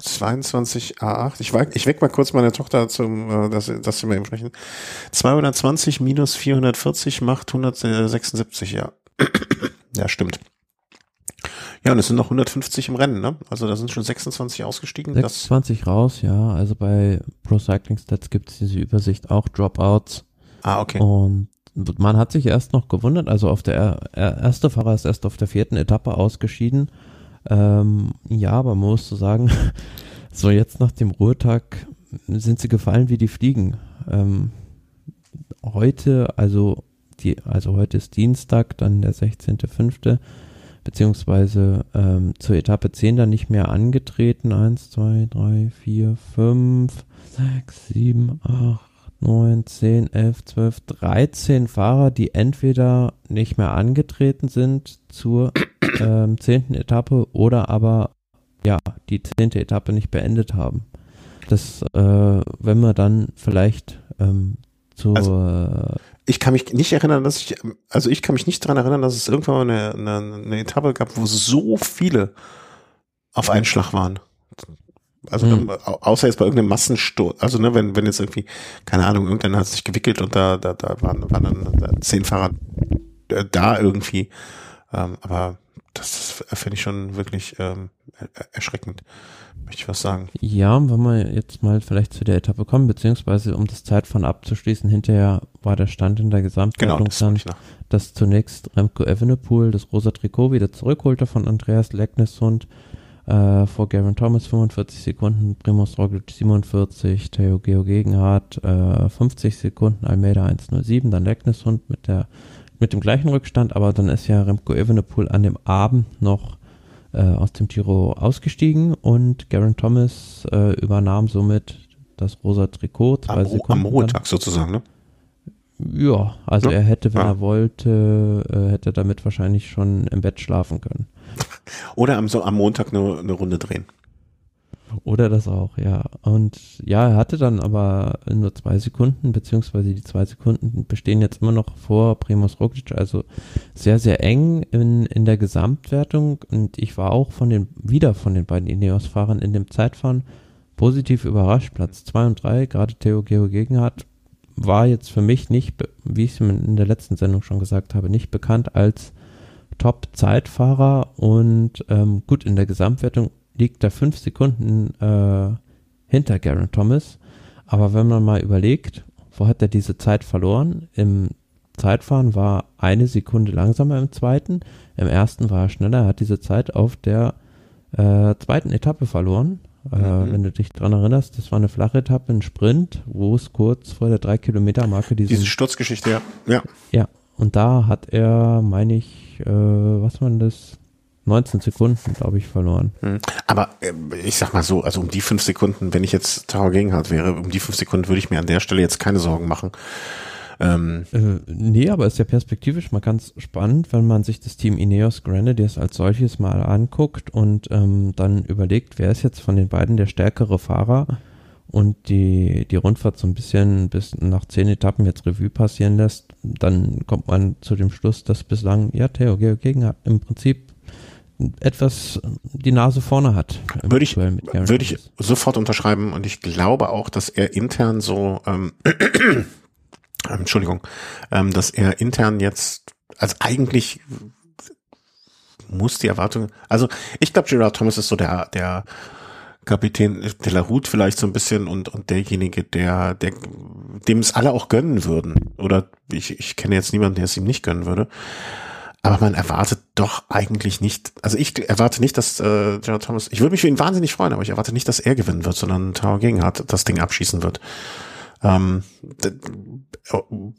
22 A8. Ich, ich weck mal kurz meine Tochter zum, äh, dass, dass sie mal eben sprechen. 220 minus 440 macht 176, ja. [CLEARS THROAT] ja, stimmt. Ja, und es sind noch 150 im Rennen, ne? Also da sind schon 26 ausgestiegen. 26 das raus, ja. Also bei Pro Cycling Stats gibt es diese Übersicht auch Dropouts. Ah, okay. Und man hat sich erst noch gewundert, also auf der erste Fahrer ist erst auf der vierten Etappe ausgeschieden. Ähm, ja, aber man muss so sagen, [LAUGHS] so jetzt nach dem Ruhetag sind sie gefallen wie die Fliegen. Ähm, heute, also die, also heute ist Dienstag, dann der 16.05., beziehungsweise ähm, zur Etappe 10 dann nicht mehr angetreten. 1, 2, 3, 4, 5, 6, 7, 8, 9, 10, 11, 12, 13 Fahrer, die entweder nicht mehr angetreten sind zur [COUGHS] ähm, 10. Etappe oder aber ja, die 10. Etappe nicht beendet haben. Das, äh, wenn wir dann vielleicht ähm, zur also, ich kann mich nicht erinnern, dass ich, also ich kann mich nicht daran erinnern, dass es irgendwann mal eine, eine, eine Etappe gab, wo so viele auf einen Schlag waren. Also mhm. außer jetzt bei irgendeinem Massensturz, also ne, wenn, wenn jetzt irgendwie, keine Ahnung, irgendeiner hat sich gewickelt und da, da, da waren, waren dann zehn Fahrer äh, da irgendwie. Ähm, aber das finde ich schon wirklich ähm, erschreckend, möchte ich was sagen. Ja, wenn wir jetzt mal vielleicht zu der Etappe kommen, beziehungsweise um das Zeitfahren abzuschließen, hinterher war der Stand in der Gesamtwertung genau, das dann, dass zunächst Remco Evenepoel das rosa Trikot wieder zurückholte von Andreas Leckneshund äh, vor Gavin Thomas 45 Sekunden, Primoz Roglic 47, Theo Geo Gegenhardt äh, 50 Sekunden, Almeida 107, dann Leckneshund mit der mit dem gleichen Rückstand, aber dann ist ja Remco Evenepoel an dem Abend noch äh, aus dem Giro ausgestiegen und Garen Thomas äh, übernahm somit das rosa Trikot. Zwei am, Sekunden am Montag dann. sozusagen, ne? Ja, also ja. er hätte, wenn ja. er wollte, äh, hätte damit wahrscheinlich schon im Bett schlafen können. [LAUGHS] Oder am, so, am Montag eine, eine Runde drehen. Oder das auch, ja. Und ja, er hatte dann aber nur zwei Sekunden, beziehungsweise die zwei Sekunden bestehen jetzt immer noch vor Primus Roglic, also sehr, sehr eng in, in der Gesamtwertung. Und ich war auch von den, wieder von den beiden Ineos-Fahrern in dem Zeitfahren positiv überrascht. Platz zwei und drei, gerade Theo Geo Gegenhardt, war jetzt für mich nicht, wie ich es in der letzten Sendung schon gesagt habe, nicht bekannt als Top-Zeitfahrer und ähm, gut in der Gesamtwertung liegt er fünf Sekunden äh, hinter Garen Thomas. Aber wenn man mal überlegt, wo hat er diese Zeit verloren? Im Zeitfahren war eine Sekunde langsamer im zweiten. Im ersten war er schneller. Er hat diese Zeit auf der äh, zweiten Etappe verloren. Äh, mhm. Wenn du dich dran erinnerst, das war eine flache Etappe, ein Sprint, wo es kurz vor der 3-Kilometer-Marke diese Sturzgeschichte, ja. ja. Ja, und da hat er, meine ich, äh, was denn das? 19 Sekunden, glaube ich, verloren. Hm. Aber äh, ich sag mal so, also um die fünf Sekunden, wenn ich jetzt Tower Gegenhardt wäre, um die fünf Sekunden würde ich mir an der Stelle jetzt keine Sorgen machen. Ähm, äh, nee, aber ist ja perspektivisch mal ganz spannend, wenn man sich das Team Ineos Grenadiers als solches mal anguckt und ähm, dann überlegt, wer ist jetzt von den beiden der stärkere Fahrer und die, die Rundfahrt so ein bisschen bis nach zehn Etappen jetzt Revue passieren lässt, dann kommt man zu dem Schluss, dass bislang, ja, Theo Gegenhardt im Prinzip etwas die Nase vorne hat. Würde ich, würde ich sofort unterschreiben und ich glaube auch, dass er intern so, ähm, [CLEARS THROAT] Entschuldigung, ähm, dass er intern jetzt, also eigentlich muss die Erwartung, also ich glaube, Gerard Thomas ist so der, der Kapitän de la Route vielleicht so ein bisschen und, und derjenige, der, der, dem es alle auch gönnen würden. Oder ich, ich kenne jetzt niemanden, der es ihm nicht gönnen würde. Aber man erwartet doch eigentlich nicht, also ich erwarte nicht, dass äh, Gerald Thomas, ich würde mich für ihn wahnsinnig freuen, aber ich erwarte nicht, dass er gewinnen wird, sondern Tower Gegenhardt das Ding abschießen wird. Ähm, oh,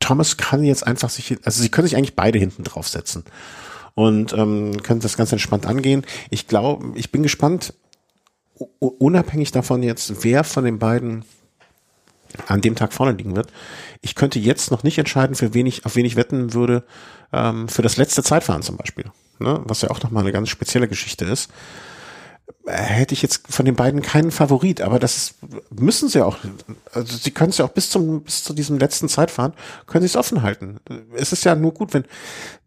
Thomas kann jetzt einfach sich, also sie können sich eigentlich beide hinten draufsetzen und ähm, können das ganz entspannt angehen. Ich glaube, ich bin gespannt, unabhängig davon jetzt, wer von den beiden an dem Tag vorne liegen wird. Ich könnte jetzt noch nicht entscheiden, für wen ich, auf wen ich wetten würde, ähm, für das letzte Zeitfahren zum Beispiel, ne? was ja auch nochmal eine ganz spezielle Geschichte ist. hätte ich jetzt von den beiden keinen Favorit, aber das müssen sie auch. Also sie können es ja auch bis zum bis zu diesem letzten Zeitfahren können sie es offen halten. Es ist ja nur gut, wenn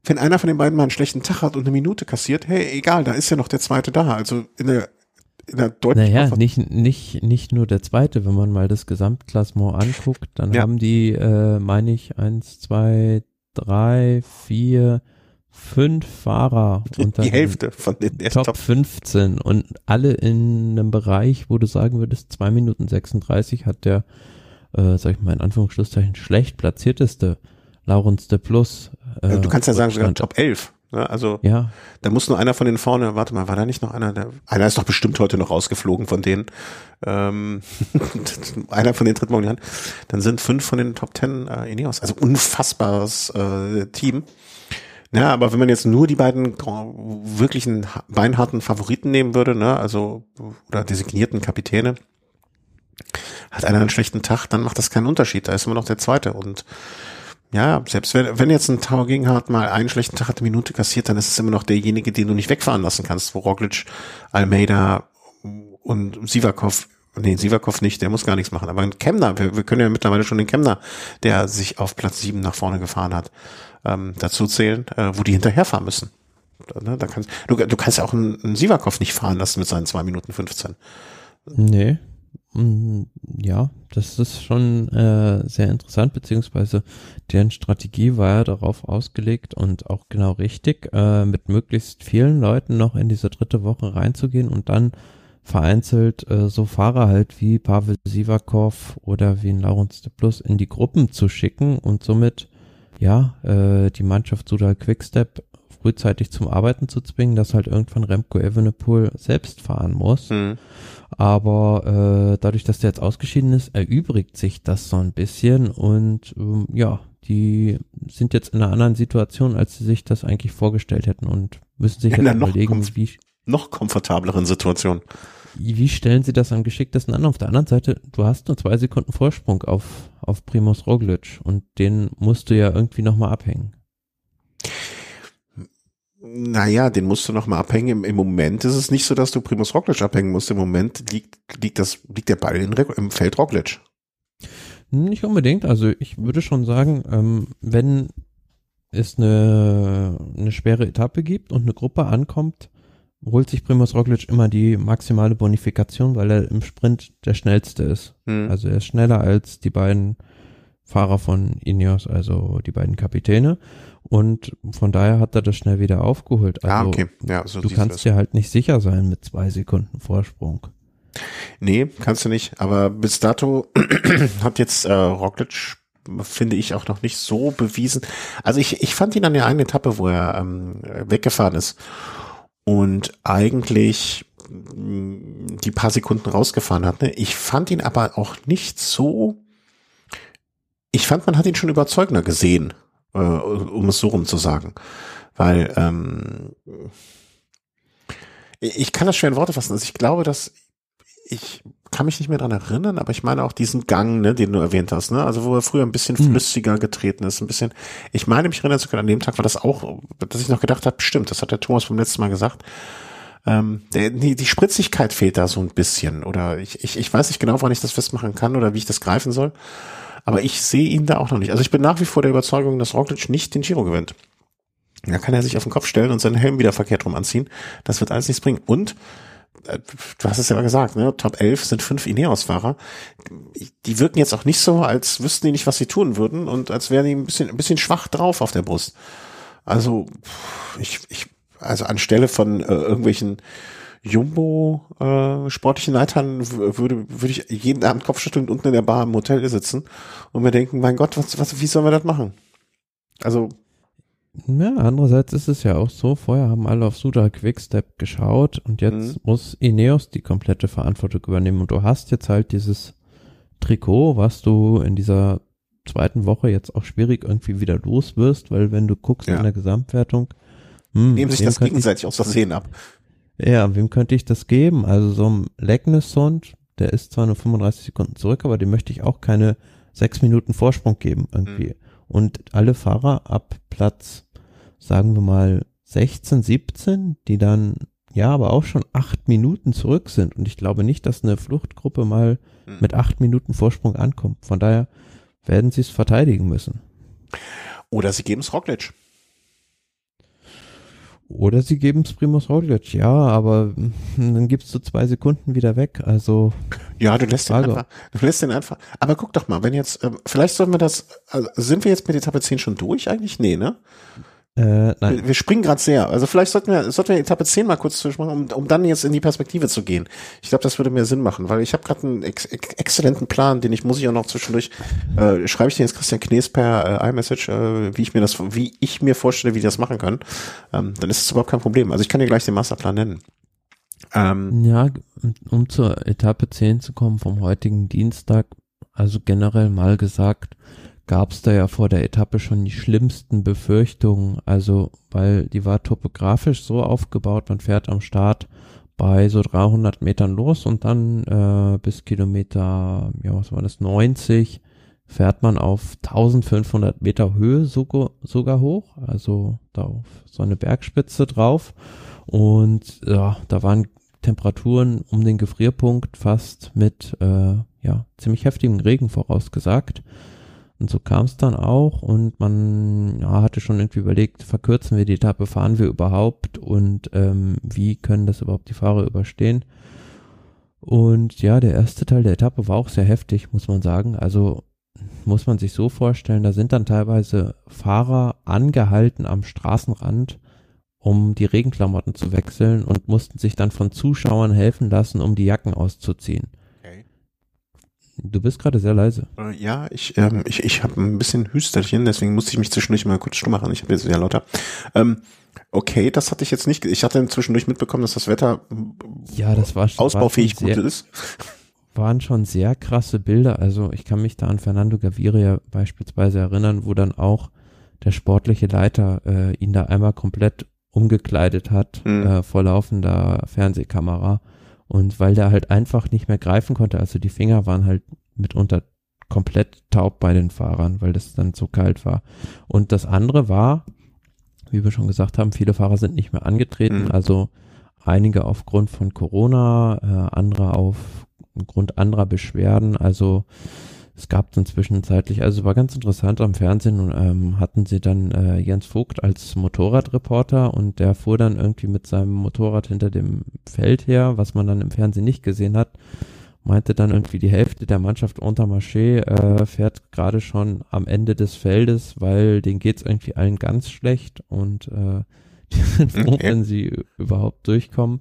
wenn einer von den beiden mal einen schlechten Tag hat und eine Minute kassiert. Hey, egal, da ist ja noch der zweite da. Also in der in der deutschen Naja, nicht nicht nicht nur der zweite. Wenn man mal das Gesamtklassement anguckt, dann ja. haben die, äh, meine ich, eins, zwei, drei, vier fünf Fahrer unter die Hälfte von den Top, Top 15 und alle in einem Bereich, wo du sagen würdest, zwei Minuten 36 hat der, äh, sag ich mal in Anführungsschlusszeichen, schlecht platzierteste Laurens de Plus. Äh, du kannst ja sagen, sogar Top 11. Ne? Also ja. da muss nur einer von den vorne, warte mal, war da nicht noch einer? Der, einer ist doch bestimmt heute noch rausgeflogen von denen. Ähm, [LAUGHS] einer von den tritt morgen an. Dann sind fünf von den Top 10 äh, Ineos. Also unfassbares äh, Team. Ja, aber wenn man jetzt nur die beiden wirklichen beinharten Favoriten nehmen würde, ne, also oder designierten Kapitäne, hat einer einen schlechten Tag, dann macht das keinen Unterschied. Da ist immer noch der zweite. Und ja, selbst wenn, wenn jetzt ein Tower Gegenhardt mal einen schlechten Tag hat, eine Minute kassiert, dann ist es immer noch derjenige, den du nicht wegfahren lassen kannst, wo Roglic, Almeida und Sivakov Nee, Sivakov nicht, der muss gar nichts machen. Aber ein Kemner, wir, wir können ja mittlerweile schon den Kemner, der sich auf Platz sieben nach vorne gefahren hat, ähm, dazu zählen, äh, wo die hinterherfahren müssen. Ne, da kannst, du, du kannst ja auch einen, einen Sivakov nicht fahren lassen mit seinen zwei Minuten 15. Nee. Mm, ja, das ist schon äh, sehr interessant, beziehungsweise deren Strategie war ja darauf ausgelegt und auch genau richtig, äh, mit möglichst vielen Leuten noch in diese dritte Woche reinzugehen und dann vereinzelt äh, so Fahrer halt wie Pavel Sivakov oder wie ein Laurens de Plus in die Gruppen zu schicken und somit ja, äh, die Mannschaft Sudal Quickstep frühzeitig zum Arbeiten zu zwingen, dass halt irgendwann Remco Evenepoel selbst fahren muss. Mhm. Aber äh, dadurch, dass der jetzt ausgeschieden ist, erübrigt sich das so ein bisschen und ähm, ja, die sind jetzt in einer anderen Situation, als sie sich das eigentlich vorgestellt hätten und müssen sich in jetzt überlegen, wie noch komfortableren Situation wie stellen sie das am geschicktesten an? Auf der anderen Seite, du hast nur zwei Sekunden Vorsprung auf, auf Primus Roglic und den musst du ja irgendwie nochmal abhängen. Naja, den musst du nochmal abhängen. Im, Im, Moment ist es nicht so, dass du Primus Roglic abhängen musst. Im Moment liegt, liegt, das, liegt der Ball in, im Feld Roglic. Nicht unbedingt. Also ich würde schon sagen, ähm, wenn es eine, eine schwere Etappe gibt und eine Gruppe ankommt, holt sich Primus Roglic immer die maximale Bonifikation, weil er im Sprint der schnellste ist. Mhm. Also er ist schneller als die beiden Fahrer von Ineos, also die beiden Kapitäne. Und von daher hat er das schnell wieder aufgeholt. Ah, also ah, okay. Ja, so du kannst dir halt nicht sicher sein mit zwei Sekunden Vorsprung. Nee, kannst du nicht. Aber bis dato [CLEARS THROAT] hat jetzt äh, Roglic finde ich auch noch nicht so bewiesen. Also ich, ich fand ihn an der einen Etappe, wo er ähm, weggefahren ist und eigentlich mm, die paar Sekunden rausgefahren hat. Ne? Ich fand ihn aber auch nicht so. Ich fand, man hat ihn schon überzeugender gesehen, äh, um es so rum zu sagen. Weil ähm, ich kann das schwer in Worte fassen. Also ich glaube, dass ich kann mich nicht mehr dran erinnern, aber ich meine auch diesen Gang, ne, den du erwähnt hast, ne? Also wo er früher ein bisschen hm. flüssiger getreten ist, ein bisschen. Ich meine mich erinnern zu können, an dem Tag war das auch, dass ich noch gedacht habe, stimmt, das hat der Thomas vom letzten Mal gesagt. Ähm, die, die Spritzigkeit fehlt da so ein bisschen. Oder ich, ich, ich weiß nicht genau, wann ich das festmachen kann oder wie ich das greifen soll. Aber ich sehe ihn da auch noch nicht. Also ich bin nach wie vor der Überzeugung, dass Roglic nicht den Giro gewinnt. Da kann er sich auf den Kopf stellen und seinen Helm wieder verkehrt rum anziehen. Das wird alles nichts bringen. Und äh, du hast es ja gesagt, ne? Top 11 sind fünf Ineos-Fahrer. Die wirken jetzt auch nicht so, als wüssten die nicht, was sie tun würden und als wären die ein bisschen, ein bisschen schwach drauf auf der Brust. Also, ich, ich, also anstelle von äh, irgendwelchen Jumbo äh, sportlichen Leitern würde würde ich jeden Abend kopfschüttelnd unten in der Bar im Hotel sitzen und mir denken, mein Gott, was, was wie sollen wir das machen? Also ja, andererseits ist es ja auch so, vorher haben alle auf Suda Quickstep geschaut und jetzt mhm. muss Ineos die komplette Verantwortung übernehmen und du hast jetzt halt dieses Trikot, was du in dieser zweiten Woche jetzt auch schwierig irgendwie wieder los wirst, weil wenn du guckst ja. in der Gesamtwertung, hm, nehmen sich das gegenseitig aus Versehen ab. Ja, wem könnte ich das geben? Also so ein Lecknessund, der ist zwar nur 35 Sekunden zurück, aber dem möchte ich auch keine sechs Minuten Vorsprung geben irgendwie. Mhm und alle Fahrer ab Platz, sagen wir mal 16, 17, die dann ja, aber auch schon acht Minuten zurück sind. Und ich glaube nicht, dass eine Fluchtgruppe mal mhm. mit acht Minuten Vorsprung ankommt. Von daher werden sie es verteidigen müssen. Oder sie geben es Roglic. Oder sie geben es Primus Roglic, ja, aber hm, dann gibst du zwei Sekunden wieder weg, also. Ja, du lässt Frage. den einfach, du lässt den einfach, aber guck doch mal, wenn jetzt, äh, vielleicht sollen wir das, also sind wir jetzt mit Etappe 10 schon durch eigentlich? Nee, ne? Äh, nein. Wir, springen gerade sehr. Also vielleicht sollten wir, sollten wir Etappe 10 mal kurz durchmachen, um, um dann jetzt in die Perspektive zu gehen. Ich glaube, das würde mir Sinn machen, weil ich habe gerade einen ex ex exzellenten Plan, den ich muss ich auch noch zwischendurch, äh, schreibe ich den jetzt Christian Knees per äh, iMessage, äh, wie ich mir das, wie ich mir vorstelle, wie die das machen können. Ähm, dann ist es überhaupt kein Problem. Also ich kann dir gleich den Masterplan nennen. Ähm, ja, um zur Etappe 10 zu kommen vom heutigen Dienstag, also generell mal gesagt, gab es da ja vor der Etappe schon die schlimmsten Befürchtungen. Also, weil die war topografisch so aufgebaut, man fährt am Start bei so 300 Metern los und dann äh, bis Kilometer, ja, was war das, 90 fährt man auf 1500 Meter Höhe sogar, sogar hoch, also da auf so eine Bergspitze drauf. Und ja, da waren Temperaturen um den Gefrierpunkt fast mit äh, ja, ziemlich heftigem Regen vorausgesagt. Und so kam es dann auch und man ja, hatte schon irgendwie überlegt, verkürzen wir die Etappe, fahren wir überhaupt und ähm, wie können das überhaupt die Fahrer überstehen. Und ja, der erste Teil der Etappe war auch sehr heftig, muss man sagen. Also muss man sich so vorstellen, da sind dann teilweise Fahrer angehalten am Straßenrand, um die Regenklamotten zu wechseln und mussten sich dann von Zuschauern helfen lassen, um die Jacken auszuziehen. Du bist gerade sehr leise. Äh, ja, ich, ähm, ich, ich habe ein bisschen Hüsterchen, deswegen musste ich mich zwischendurch mal kurz stumm machen. Ich habe jetzt sehr lauter. Ähm, okay, das hatte ich jetzt nicht. Ich hatte zwischendurch mitbekommen, dass das Wetter ja, das war, ausbaufähig war gut ist. Waren schon sehr krasse Bilder. Also ich kann mich da an Fernando Gaviria beispielsweise erinnern, wo dann auch der sportliche Leiter äh, ihn da einmal komplett umgekleidet hat mhm. äh, vor laufender Fernsehkamera und weil der halt einfach nicht mehr greifen konnte, also die Finger waren halt mitunter komplett taub bei den Fahrern, weil das dann so kalt war. Und das andere war, wie wir schon gesagt haben, viele Fahrer sind nicht mehr angetreten, mhm. also einige aufgrund von Corona, äh, andere aufgrund anderer Beschwerden, also es gab dann zwischenzeitlich, also war ganz interessant am Fernsehen ähm, hatten sie dann äh, Jens Vogt als Motorradreporter und der fuhr dann irgendwie mit seinem Motorrad hinter dem Feld her, was man dann im Fernsehen nicht gesehen hat, meinte dann irgendwie die Hälfte der Mannschaft unter Marché äh, fährt gerade schon am Ende des Feldes, weil denen geht's irgendwie allen ganz schlecht und äh, [LAUGHS] die sind froh, okay. wenn sie überhaupt durchkommen.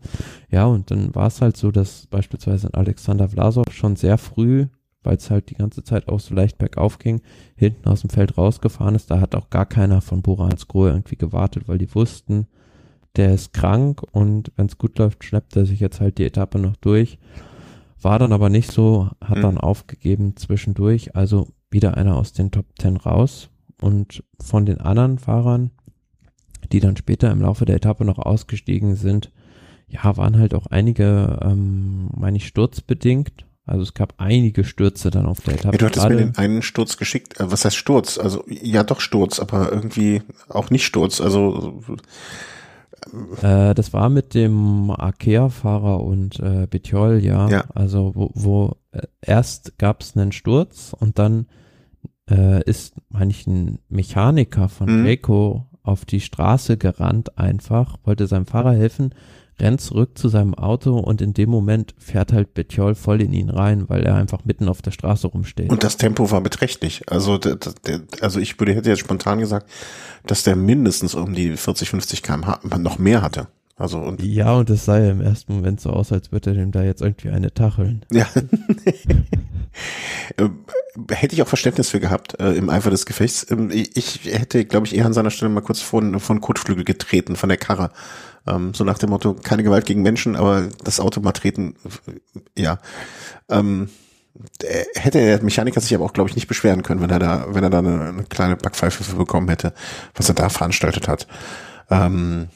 Ja, und dann war es halt so, dass beispielsweise Alexander Vlasov schon sehr früh weil es halt die ganze Zeit auch so leicht bergauf ging, hinten aus dem Feld rausgefahren ist. Da hat auch gar keiner von Bora Hansgrohe irgendwie gewartet, weil die wussten, der ist krank und wenn es gut läuft, schleppt er sich jetzt halt die Etappe noch durch. War dann aber nicht so, hat mhm. dann aufgegeben zwischendurch. Also wieder einer aus den Top Ten raus. Und von den anderen Fahrern, die dann später im Laufe der Etappe noch ausgestiegen sind, ja, waren halt auch einige, ähm, meine ich, sturzbedingt also es gab einige Stürze dann auf der Etappe. Ja, du hattest mir den einen Sturz geschickt. Äh, was heißt Sturz? Also ja doch Sturz, aber irgendwie auch nicht Sturz. Also äh, das war mit dem Arkea-Fahrer und äh, Betjol, ja. ja. Also wo, wo äh, erst gab es einen Sturz und dann äh, ist, meine ich, ein Mechaniker von mhm. auf die Straße gerannt einfach, wollte seinem Fahrer helfen rennt zurück zu seinem Auto und in dem Moment fährt halt Betjol voll in ihn rein, weil er einfach mitten auf der Straße rumsteht. Und das Tempo war beträchtlich. Also, der, der, also ich würde, hätte jetzt spontan gesagt, dass der mindestens um die 40, 50 km/h noch mehr hatte. Also und ja, und es sah ja im ersten Moment so aus, als würde er dem da jetzt irgendwie eine tacheln. Ja. [LAUGHS] Ähm, hätte ich auch Verständnis für gehabt äh, im Eifer des Gefechts. Ähm, ich hätte, glaube ich, eher an seiner Stelle mal kurz von, von Kotflügel getreten, von der Karre. Ähm, so nach dem Motto, keine Gewalt gegen Menschen, aber das Auto mal treten, ja. Ähm, hätte der Mechaniker sich aber auch, glaube ich, nicht beschweren können, wenn er da, wenn er da eine, eine kleine Backpfeife für bekommen hätte, was er da veranstaltet hat. Ähm,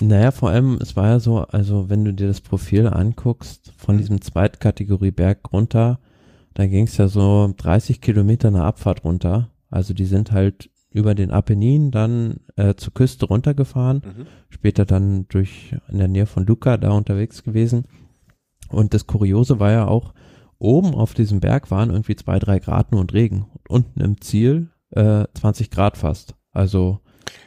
naja, vor allem, es war ja so, also wenn du dir das Profil anguckst, von mhm. diesem Zweitkategorie Berg runter, da ging es ja so 30 Kilometer eine Abfahrt runter. Also die sind halt über den Apennin dann äh, zur Küste runtergefahren, mhm. später dann durch in der Nähe von Lucca da unterwegs gewesen. Und das Kuriose war ja auch, oben auf diesem Berg waren irgendwie zwei, drei Grad nur und Regen. Und unten im Ziel äh, 20 Grad fast. Also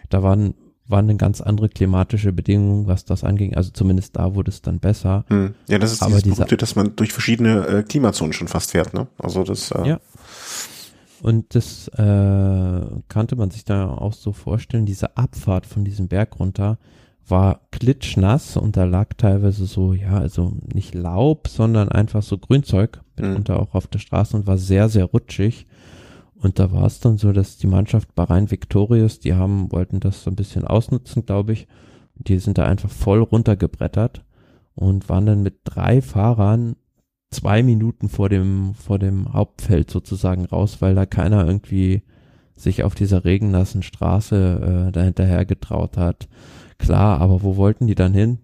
da waren waren eine ganz andere klimatische Bedingungen, was das anging. Also zumindest da wurde es dann besser. Hm. Ja, das ist Aber dieses Berühmte, dass man durch verschiedene äh, Klimazonen schon fast fährt, ne? Also das. Äh ja. Und das äh, kannte man sich da auch so vorstellen. Diese Abfahrt von diesem Berg runter war klitschnass und da lag teilweise so, ja, also nicht Laub, sondern einfach so Grünzeug mitunter mhm. auch auf der Straße und war sehr, sehr rutschig. Und da war es dann so, dass die Mannschaft Bahrain Victorious, die haben, wollten das so ein bisschen ausnutzen, glaube ich. Die sind da einfach voll runtergebrettert und waren dann mit drei Fahrern zwei Minuten vor dem, vor dem Hauptfeld sozusagen raus, weil da keiner irgendwie sich auf dieser regennassen Straße äh, da hinterher getraut hat. Klar, aber wo wollten die dann hin?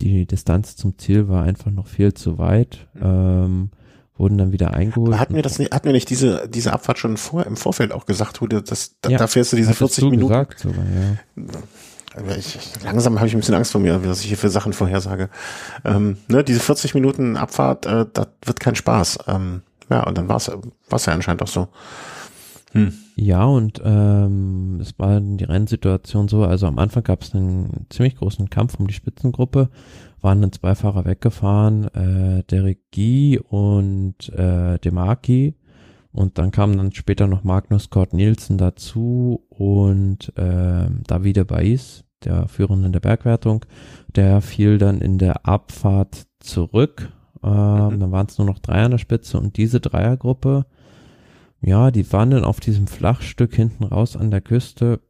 Die Distanz zum Ziel war einfach noch viel zu weit. Ähm, wurden dann wieder eingeholt. Aber hatten wir das nicht, hatten wir nicht diese, diese Abfahrt schon vor, im Vorfeld auch gesagt, wo das, da, ja, da fährst du diese 40 du Minuten. Gesagt sogar, ja. Ich, langsam habe ich ein bisschen Angst vor mir, was ich hier für Sachen vorhersage. Ähm, ne, diese 40 Minuten Abfahrt, äh, das wird kein Spaß. Ähm, ja, und dann war es ja anscheinend auch so. Hm. Ja, und ähm, es war die Rennsituation so, also am Anfang gab es einen ziemlich großen Kampf um die Spitzengruppe waren dann zwei Fahrer weggefahren, äh, Derek Guy und äh, Demarki. Und dann kam dann später noch Magnus Kort Nielsen dazu und äh, Davide Baiz, der Führende in der Bergwertung. Der fiel dann in der Abfahrt zurück. Äh, mhm. Dann waren es nur noch drei an der Spitze und diese Dreiergruppe, ja, die waren dann auf diesem Flachstück hinten raus an der Küste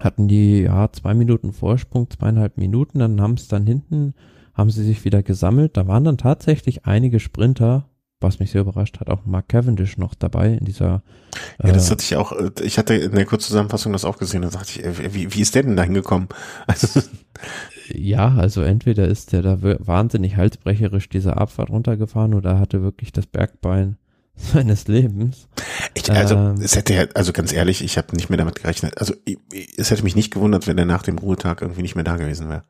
hatten die ja zwei Minuten Vorsprung, zweieinhalb Minuten, dann haben es dann hinten, haben sie sich wieder gesammelt. Da waren dann tatsächlich einige Sprinter, was mich sehr überrascht hat, auch Mark Cavendish noch dabei in dieser. Ja, das äh, hatte ich auch, äh, ich hatte in der Kurzzusammenfassung das auch gesehen, da dachte ich, äh, wie, wie ist der denn da hingekommen? [LAUGHS] Also, ja, also entweder ist der da wahnsinnig halsbrecherisch diese Abfahrt runtergefahren oder hatte wirklich das Bergbein [LAUGHS] seines Lebens. Ich, also ähm, es hätte ja, also ganz ehrlich, ich habe nicht mehr damit gerechnet. Also ich, es hätte mich nicht gewundert, wenn er nach dem Ruhetag irgendwie nicht mehr da gewesen wäre.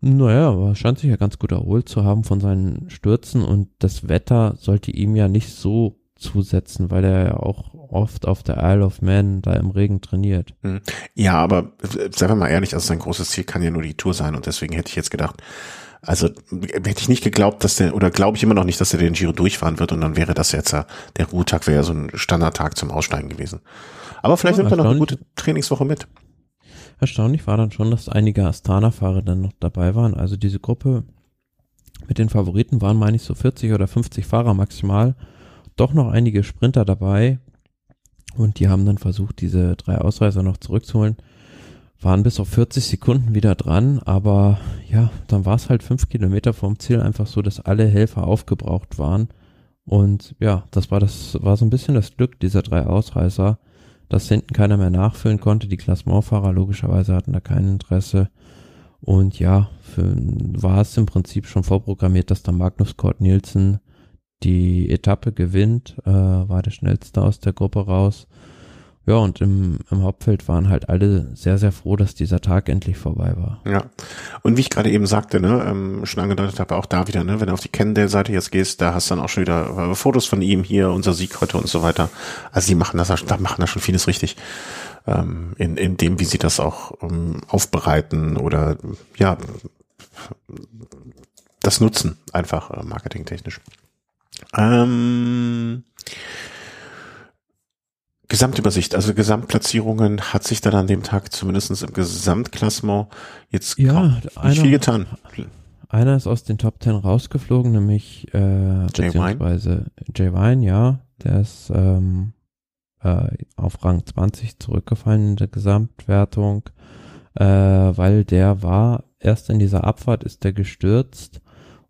Naja, aber scheint sich ja ganz gut erholt zu haben von seinen Stürzen und das Wetter sollte ihm ja nicht so zusetzen, weil er ja auch oft auf der Isle of Man da im Regen trainiert. Hm. Ja, aber seien wir mal ehrlich, also sein großes Ziel kann ja nur die Tour sein und deswegen hätte ich jetzt gedacht, also hätte ich nicht geglaubt, dass der, oder glaube ich immer noch nicht, dass er den Giro durchfahren wird und dann wäre das jetzt, der Ruhetag wäre ja so ein Standardtag zum Aussteigen gewesen. Aber vielleicht ja, nimmt er noch eine gute Trainingswoche mit. Erstaunlich war dann schon, dass einige Astana-Fahrer dann noch dabei waren. Also diese Gruppe mit den Favoriten waren, meine ich, so 40 oder 50 Fahrer maximal. Doch noch einige Sprinter dabei. Und die haben dann versucht, diese drei Ausreißer noch zurückzuholen waren bis auf 40 Sekunden wieder dran, aber ja, dann war es halt fünf Kilometer vom Ziel einfach so, dass alle Helfer aufgebraucht waren. Und ja, das war das, war so ein bisschen das Glück dieser drei Ausreißer, dass hinten keiner mehr nachfüllen konnte. Die Klassementfahrer logischerweise hatten da kein Interesse. Und ja, für, war es im Prinzip schon vorprogrammiert, dass dann Magnus Kort Nielsen die Etappe gewinnt, äh, war der schnellste aus der Gruppe raus. Ja, und im, im Hauptfeld waren halt alle sehr, sehr froh, dass dieser Tag endlich vorbei war. Ja. Und wie ich gerade eben sagte, ne, ähm, schon angedeutet habe, auch da wieder, ne, wenn du auf die Cannondale-Seite jetzt gehst, da hast du dann auch schon wieder äh, Fotos von ihm hier, unser Sieg heute und so weiter. Also die machen das, da machen da schon vieles richtig. Ähm, in, in dem, wie sie das auch ähm, aufbereiten oder ja, das nutzen, einfach äh, marketingtechnisch. Ähm, Gesamtübersicht, also Gesamtplatzierungen hat sich dann an dem Tag zumindest im Gesamtklassement jetzt ja, einer, viel getan. Einer ist aus den Top Ten rausgeflogen, nämlich äh, Jay beziehungsweise Jay Wine, ja, der ist ähm, äh, auf Rang 20 zurückgefallen in der Gesamtwertung, äh, weil der war erst in dieser Abfahrt ist der gestürzt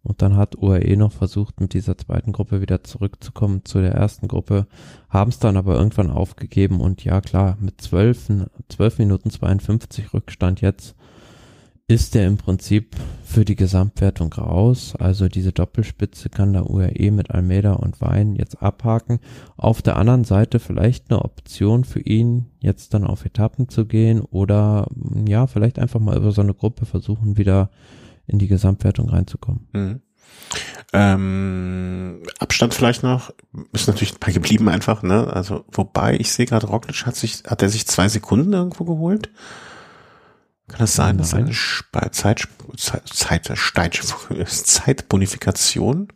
und dann hat UAE noch versucht, mit dieser zweiten Gruppe wieder zurückzukommen zu der ersten Gruppe, haben es dann aber irgendwann aufgegeben und ja klar, mit 12, 12 Minuten 52 Rückstand jetzt ist er im Prinzip für die Gesamtwertung raus. Also diese Doppelspitze kann der UAE mit Almeida und Wein jetzt abhaken. Auf der anderen Seite vielleicht eine Option für ihn, jetzt dann auf Etappen zu gehen oder ja, vielleicht einfach mal über so eine Gruppe versuchen, wieder in die Gesamtwertung reinzukommen. Mhm. Ähm, Abstand vielleicht noch, ist natürlich bei geblieben einfach, ne? Also, wobei ich sehe gerade, Roglic hat sich, hat er sich zwei Sekunden irgendwo geholt? Kann das sein, dass er eine Zeit, Zeit, Zeit, Zeitbonifikation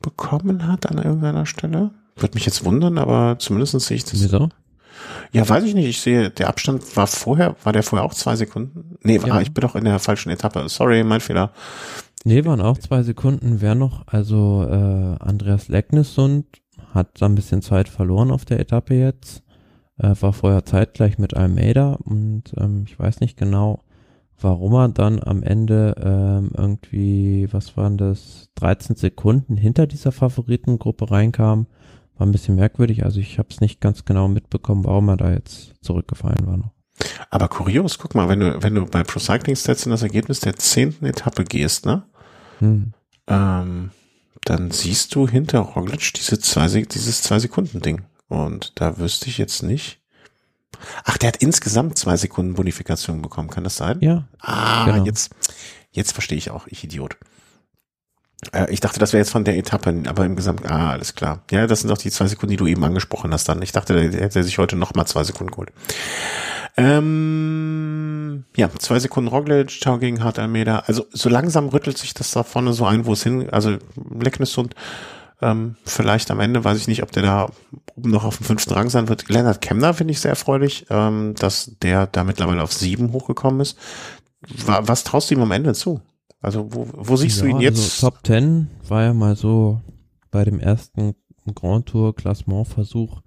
bekommen hat an irgendeiner Stelle? Würde mich jetzt wundern, aber zumindest sehe ich das. Wieso? Ja, weiß ich nicht. Ich sehe, der Abstand war vorher, war der vorher auch zwei Sekunden? Nee, war, ja. ich bin doch in der falschen Etappe. Sorry, mein Fehler. Nee, waren auch zwei Sekunden. Wer noch? Also äh, Andreas Lecknessund hat da ein bisschen Zeit verloren auf der Etappe jetzt. Äh, war vorher zeitgleich mit Almeida und ähm, ich weiß nicht genau, warum er dann am Ende ähm, irgendwie, was waren das, 13 Sekunden hinter dieser Favoritengruppe reinkam. War ein bisschen merkwürdig, also ich habe es nicht ganz genau mitbekommen, warum er da jetzt zurückgefallen war noch. Aber kurios, guck mal, wenn du, wenn du bei Pro Cycling Stats in das Ergebnis der zehnten Etappe gehst, ne? Hm. Ähm, dann siehst du hinter Roglic diese zwei, dieses zwei Sekunden Ding. Und da wüsste ich jetzt nicht. Ach, der hat insgesamt zwei Sekunden Bonifikation bekommen, kann das sein? Ja. Ah, genau. jetzt, jetzt verstehe ich auch, ich Idiot. Äh, ich dachte, das wäre jetzt von der Etappe, aber im Gesamt, ah, alles klar. Ja, das sind doch die zwei Sekunden, die du eben angesprochen hast dann. Ich dachte, der hätte sich heute noch mal zwei Sekunden geholt. Ähm, ja, zwei Sekunden Roglic, Ciao gegen Hart Almeida. Also so langsam rüttelt sich das da vorne so ein, wo es hin, also Lecknessund ähm, vielleicht am Ende, weiß ich nicht, ob der da oben noch auf dem fünften Rang sein wird. Lennart Kemner finde ich sehr erfreulich, ähm, dass der da mittlerweile auf sieben hochgekommen ist. Was traust du ihm am Ende zu? Also wo, wo siehst ja, du ihn jetzt? Also Top Ten war ja mal so bei dem ersten Grand Tour Klassement Versuch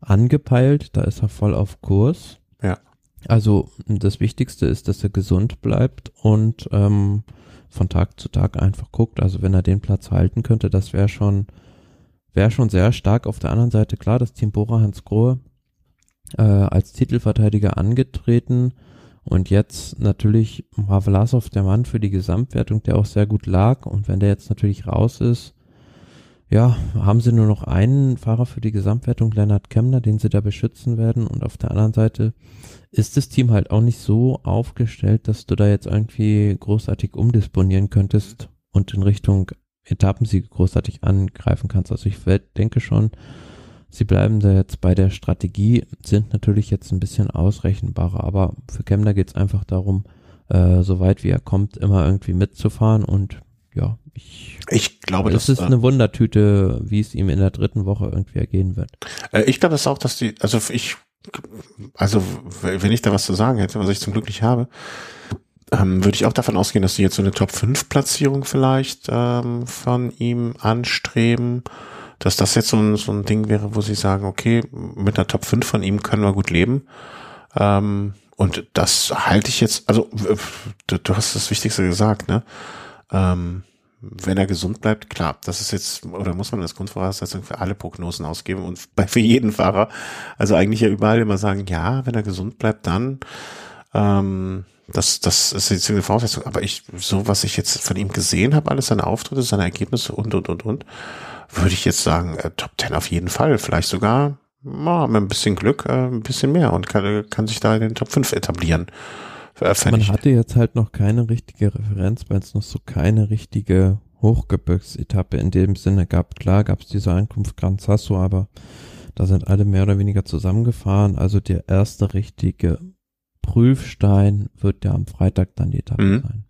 angepeilt. Da ist er voll auf Kurs. Ja. Also das Wichtigste ist, dass er gesund bleibt und ähm, von Tag zu Tag einfach guckt. Also wenn er den Platz halten könnte, das wäre schon, wäre schon sehr stark. Auf der anderen Seite klar, das Team Bora Hans Grohe äh, als Titelverteidiger angetreten und jetzt natürlich war Vlasov der Mann für die Gesamtwertung, der auch sehr gut lag. Und wenn der jetzt natürlich raus ist, ja, haben sie nur noch einen Fahrer für die Gesamtwertung, Lennart Kemner, den sie da beschützen werden. Und auf der anderen Seite ist das Team halt auch nicht so aufgestellt, dass du da jetzt irgendwie großartig umdisponieren könntest und in Richtung Etappensieg großartig angreifen kannst. Also ich denke schon, sie bleiben da jetzt bei der Strategie, sind natürlich jetzt ein bisschen ausrechenbarer, aber für Kemner geht es einfach darum, äh, so weit wie er kommt, immer irgendwie mitzufahren und ja, ich, ich glaube, es ist äh, eine Wundertüte, wie es ihm in der dritten Woche irgendwie ergehen wird. Äh, ich glaube es auch, dass die, also ich also wenn ich da was zu sagen hätte, was ich zum Glück nicht habe, ähm, würde ich auch davon ausgehen, dass sie jetzt so eine Top 5 Platzierung vielleicht ähm, von ihm anstreben, dass das jetzt so ein, so ein Ding wäre, wo sie sagen, okay, mit einer Top 5 von ihm können wir gut leben. Ähm, und das halte ich jetzt, also du, du hast das Wichtigste gesagt, ne? Ähm, wenn er gesund bleibt, klar, das ist jetzt, oder muss man als Grundvoraussetzung für alle Prognosen ausgeben und bei, [LAUGHS] für jeden Fahrer, also eigentlich ja überall immer sagen, ja, wenn er gesund bleibt, dann, ähm, das, das ist jetzt eine Voraussetzung, aber ich, so was ich jetzt von ihm gesehen habe, alles seine Auftritte, seine Ergebnisse und, und, und, und, würde ich jetzt sagen, äh, Top 10 auf jeden Fall, vielleicht sogar, ja, mit ein bisschen Glück, äh, ein bisschen mehr und kann, kann sich da in den Top 5 etablieren. Man hatte jetzt halt noch keine richtige Referenz, weil es noch so keine richtige Hochgebirgsetappe in dem Sinne gab. Klar gab es diese Ankunft Gran Sasso, aber da sind alle mehr oder weniger zusammengefahren. Also der erste richtige Prüfstein wird ja am Freitag dann die Etappe mhm. sein.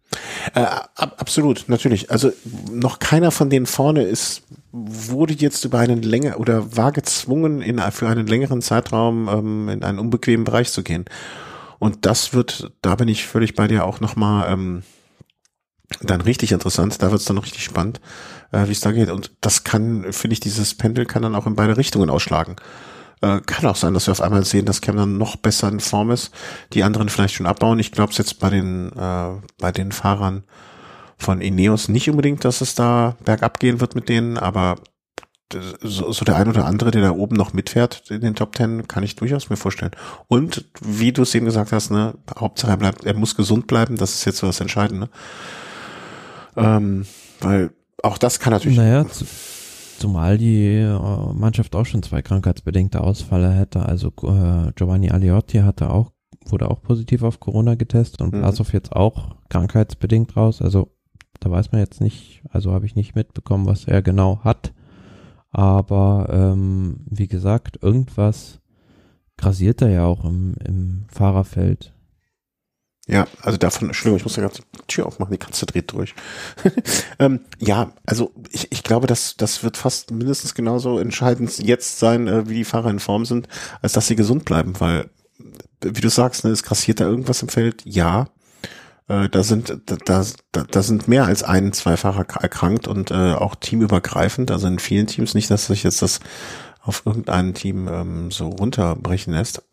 Äh, ab, absolut, natürlich. Also noch keiner von denen vorne ist, wurde jetzt über einen länger oder war gezwungen, in, für einen längeren Zeitraum ähm, in einen unbequemen Bereich zu gehen. Und das wird, da bin ich völlig bei dir auch nochmal ähm, dann richtig interessant. Da wird es dann noch richtig spannend, äh, wie es da geht. Und das kann, finde ich, dieses Pendel kann dann auch in beide Richtungen ausschlagen. Äh, kann auch sein, dass wir auf einmal sehen, dass Cam dann noch besser in Form ist, die anderen vielleicht schon abbauen. Ich glaube es jetzt bei den, äh, bei den Fahrern von Ineos nicht unbedingt, dass es da bergab gehen wird mit denen, aber so, so der ein oder andere, der da oben noch mitfährt in den Top Ten, kann ich durchaus mir vorstellen. Und wie du es eben gesagt hast, ne, Hauptsache er bleibt, er muss gesund bleiben, das ist jetzt so das Entscheidende. Ähm, weil auch das kann natürlich. Naja, zumal die äh, Mannschaft auch schon zwei krankheitsbedingte Ausfälle hätte. Also äh, Giovanni Aliotti hatte auch, wurde auch positiv auf Corona getestet und mhm. Blasov jetzt auch krankheitsbedingt raus. Also da weiß man jetzt nicht, also habe ich nicht mitbekommen, was er genau hat. Aber ähm, wie gesagt, irgendwas grasiert da ja auch im, im Fahrerfeld. Ja, also davon, Entschuldigung, ich muss ja gerade die Tür aufmachen, die Katze dreht durch. [LAUGHS] ähm, ja, also ich, ich glaube, dass das wird fast mindestens genauso entscheidend jetzt sein, äh, wie die Fahrer in Form sind, als dass sie gesund bleiben, weil, wie du sagst, ne, es grassiert da irgendwas im Feld, ja. Äh, da sind da, da, da sind mehr als ein, zwei Fahrer erkrankt und äh, auch teamübergreifend, also in vielen Teams, nicht, dass sich jetzt das auf irgendein Team ähm, so runterbrechen lässt.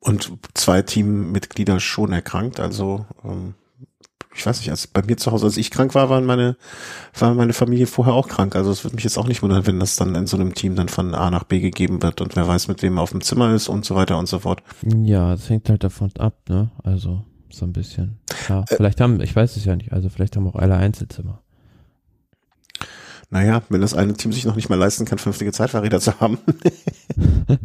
Und zwei Teammitglieder schon erkrankt. Also ähm, ich weiß nicht, als bei mir zu Hause, als ich krank war, waren meine, war meine Familie vorher auch krank. Also es würde mich jetzt auch nicht wundern, wenn das dann in so einem Team dann von A nach B gegeben wird und wer weiß, mit wem er auf dem Zimmer ist und so weiter und so fort. Ja, das hängt halt davon ab, ne? Also so ein bisschen. Ja, äh, vielleicht haben, ich weiß es ja nicht, also vielleicht haben auch alle Einzelzimmer. Naja, wenn das eine Team sich noch nicht mal leisten kann, fünftige Zeitfahrräder zu haben. [LAUGHS] [LAUGHS]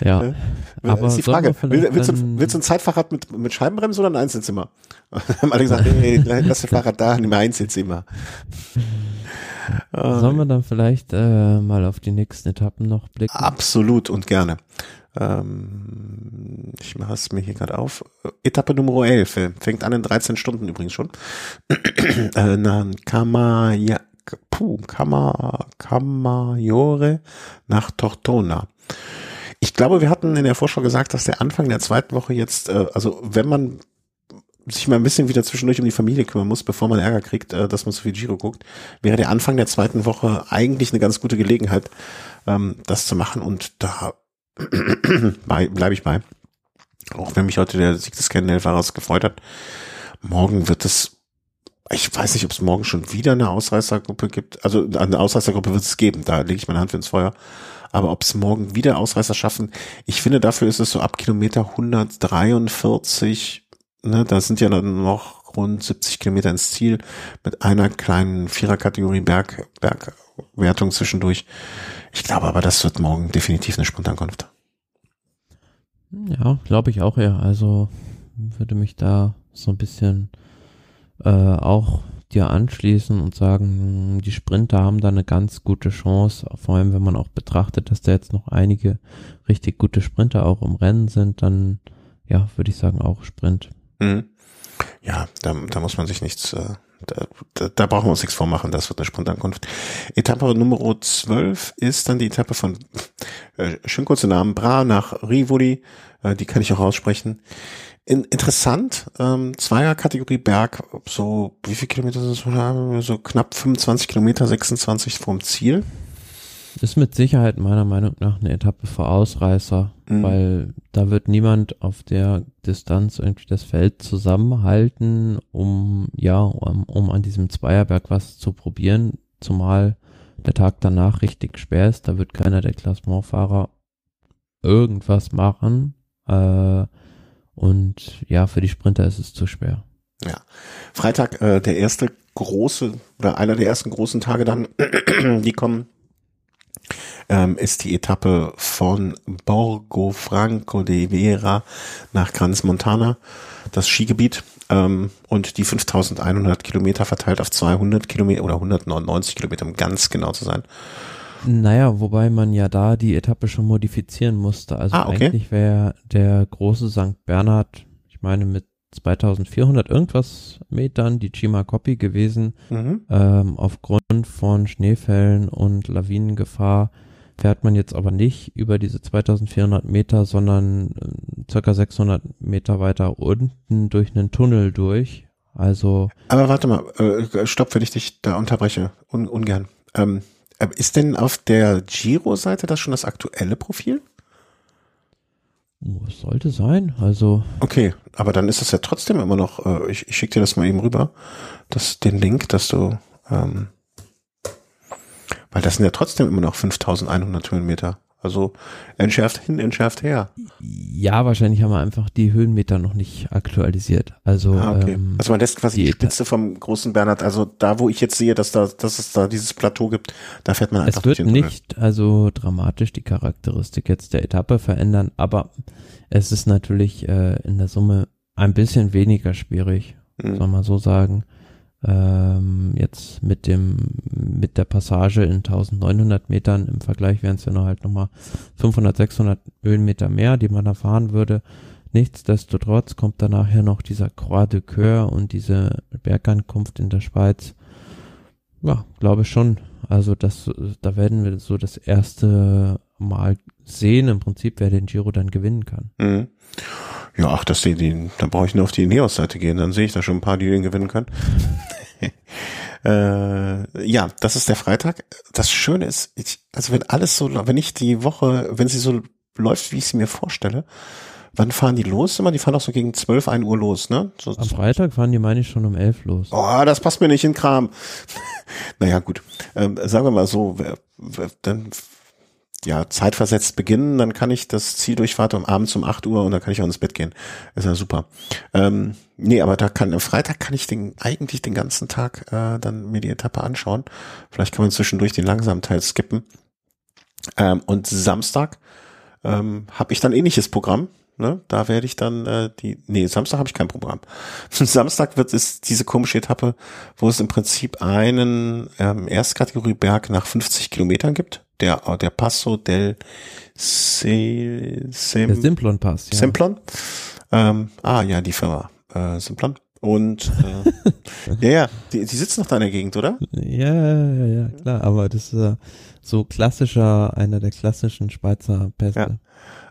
Ja. Äh, aber ist die Frage, will, willst, du, willst du ein Zeitfahrrad mit, mit Scheibenbremse oder ein Einzelzimmer? [LAUGHS] haben alle gesagt, nee, lass das Fahrrad da, nimm ein Einzelzimmer. [LAUGHS] Sollen wir dann vielleicht äh, mal auf die nächsten Etappen noch blicken? Absolut und gerne. Ähm, ich mache es mir hier gerade auf. Etappe Nummer 11, fängt an in 13 Stunden übrigens schon. [CLEARS THROAT] äh, na, Kamaya, puh, Kama, Kamajore nach Tortona. Ich glaube, wir hatten in der Vorschau gesagt, dass der Anfang der zweiten Woche jetzt, äh, also wenn man sich mal ein bisschen wieder zwischendurch um die Familie kümmern muss, bevor man Ärger kriegt, äh, dass man so viel Giro guckt, wäre der Anfang der zweiten Woche eigentlich eine ganz gute Gelegenheit, ähm, das zu machen. Und da [CLEARS THROAT] bleibe ich bei. Auch wenn mich heute der Sieg des Kennenfahrers gefreut hat. Morgen wird es, ich weiß nicht, ob es morgen schon wieder eine Ausreißergruppe gibt. Also eine Ausreißergruppe wird es geben, da lege ich meine Hand ins Feuer. Aber ob es morgen wieder Ausreißer schaffen, ich finde, dafür ist es so ab Kilometer 143, ne, da sind ja dann noch rund 70 Kilometer ins Ziel mit einer kleinen Viererkategorie Berg, Bergwertung zwischendurch. Ich glaube aber, das wird morgen definitiv eine Spontankunft. Ja, glaube ich auch eher. Also würde mich da so ein bisschen äh, auch dir anschließen und sagen, die Sprinter haben da eine ganz gute Chance, vor allem wenn man auch betrachtet, dass da jetzt noch einige richtig gute Sprinter auch im Rennen sind, dann ja, würde ich sagen auch Sprint. Mhm. Ja, da, da muss man sich nichts, äh, da, da, da brauchen wir uns nichts vormachen, das wird eine Sprintankunft. Etappe Nummer 12 ist dann die Etappe von, äh, schön kurze Namen, Bra nach Rivoli, äh, die kann ich auch aussprechen. In, interessant, ähm, Zweierkategorie Berg, so, wie viel Kilometer sind es? So knapp 25 Kilometer, 26 vom Ziel. Ist mit Sicherheit meiner Meinung nach eine Etappe für Ausreißer, mhm. weil da wird niemand auf der Distanz irgendwie das Feld zusammenhalten, um, ja, um, um an diesem Zweierberg was zu probieren, zumal der Tag danach richtig schwer ist, da wird keiner der Klassementfahrer irgendwas machen, äh, und ja, für die Sprinter ist es zu schwer. Ja. Freitag, äh, der erste große oder einer der ersten großen Tage dann, [CLEARS THROAT] die kommen, ähm, ist die Etappe von Borgo Franco de Vera nach Granz Montana, das Skigebiet, ähm, und die 5100 Kilometer verteilt auf 200 Kilometer oder 199 Kilometer, um ganz genau zu sein. Naja, wobei man ja da die Etappe schon modifizieren musste. Also ah, okay. eigentlich wäre der große St. Bernhard, ich meine mit 2400 irgendwas Metern die Chima Copy gewesen. Mhm. Ähm, aufgrund von Schneefällen und Lawinengefahr fährt man jetzt aber nicht über diese 2400 Meter, sondern äh, circa 600 Meter weiter unten durch einen Tunnel durch. Also. Aber warte mal, äh, stopp, wenn ich dich da unterbreche. Un ungern. Ähm, äh, ist denn auf der Giro-Seite das schon das aktuelle Profil? Oh, es sollte sein, also. Okay, aber dann ist es ja trotzdem immer noch, äh, ich, ich schicke dir das mal eben rüber, das, den Link, dass du, ähm, Weil das sind ja trotzdem immer noch 5100 Höhenmeter. Also entschärft hin, entschärft her. Ja, wahrscheinlich haben wir einfach die Höhenmeter noch nicht aktualisiert. Also, ah, okay. ähm, also man lässt quasi die, die Spitze vom großen Bernhard, also da, wo ich jetzt sehe, dass da, dass es da dieses Plateau gibt, da fährt man einfach Es wird nicht also dramatisch die Charakteristik jetzt der Etappe verändern, aber es ist natürlich äh, in der Summe ein bisschen weniger schwierig, mhm. soll man so sagen ähm, jetzt mit dem mit der Passage in 1900 Metern im Vergleich wären es ja noch halt nochmal 500 600 Höhenmeter mehr die man da fahren würde. Nichtsdestotrotz kommt dann nachher noch dieser Croix de Coeur und diese Bergankunft in der Schweiz. Ja glaube schon. Also das da werden wir so das erste Mal sehen. Im Prinzip wer den Giro dann gewinnen kann. Mhm. Ja, ach, das die, die, da brauche ich nur auf die Neos-Seite gehen, dann sehe ich da schon ein paar, die den gewinnen können. [LAUGHS] äh, ja, das ist der Freitag. Das Schöne ist, ich, also wenn alles so, wenn ich die Woche, wenn sie so läuft, wie ich sie mir vorstelle, wann fahren die los immer? Die fahren auch so gegen 12, 1 Uhr los, ne? So, Am Freitag fahren die, meine ich, schon um 11 los. Oh, das passt mir nicht in Kram. [LAUGHS] naja, gut. Ähm, sagen wir mal so, wer, wer, dann ja, zeitversetzt beginnen, dann kann ich das Ziel durchfahren um abends um 8 Uhr und dann kann ich auch ins Bett gehen. Ist ja super. Ähm, nee, aber da kann, am Freitag kann ich den, eigentlich den ganzen Tag äh, dann mir die Etappe anschauen. Vielleicht kann man zwischendurch den langsamen Teil skippen. Ähm, und Samstag ähm, habe ich dann ähnliches Programm. Ne? Da werde ich dann äh, die. Nee, Samstag habe ich kein Programm. [LAUGHS] Samstag wird es diese komische Etappe, wo es im Prinzip einen ähm, Erstkategorie Berg nach 50 Kilometern gibt der, der Passo del Se, Sem, der Simplon Pass. Ja. Simplon. Ähm, ah ja, die Firma äh, Simplon. Und äh, [LAUGHS] ja, ja, die, die sitzen noch da in der Gegend, oder? Ja, ja, ja, klar. Aber das ist äh, so klassischer, einer der klassischen Schweizer Pässe.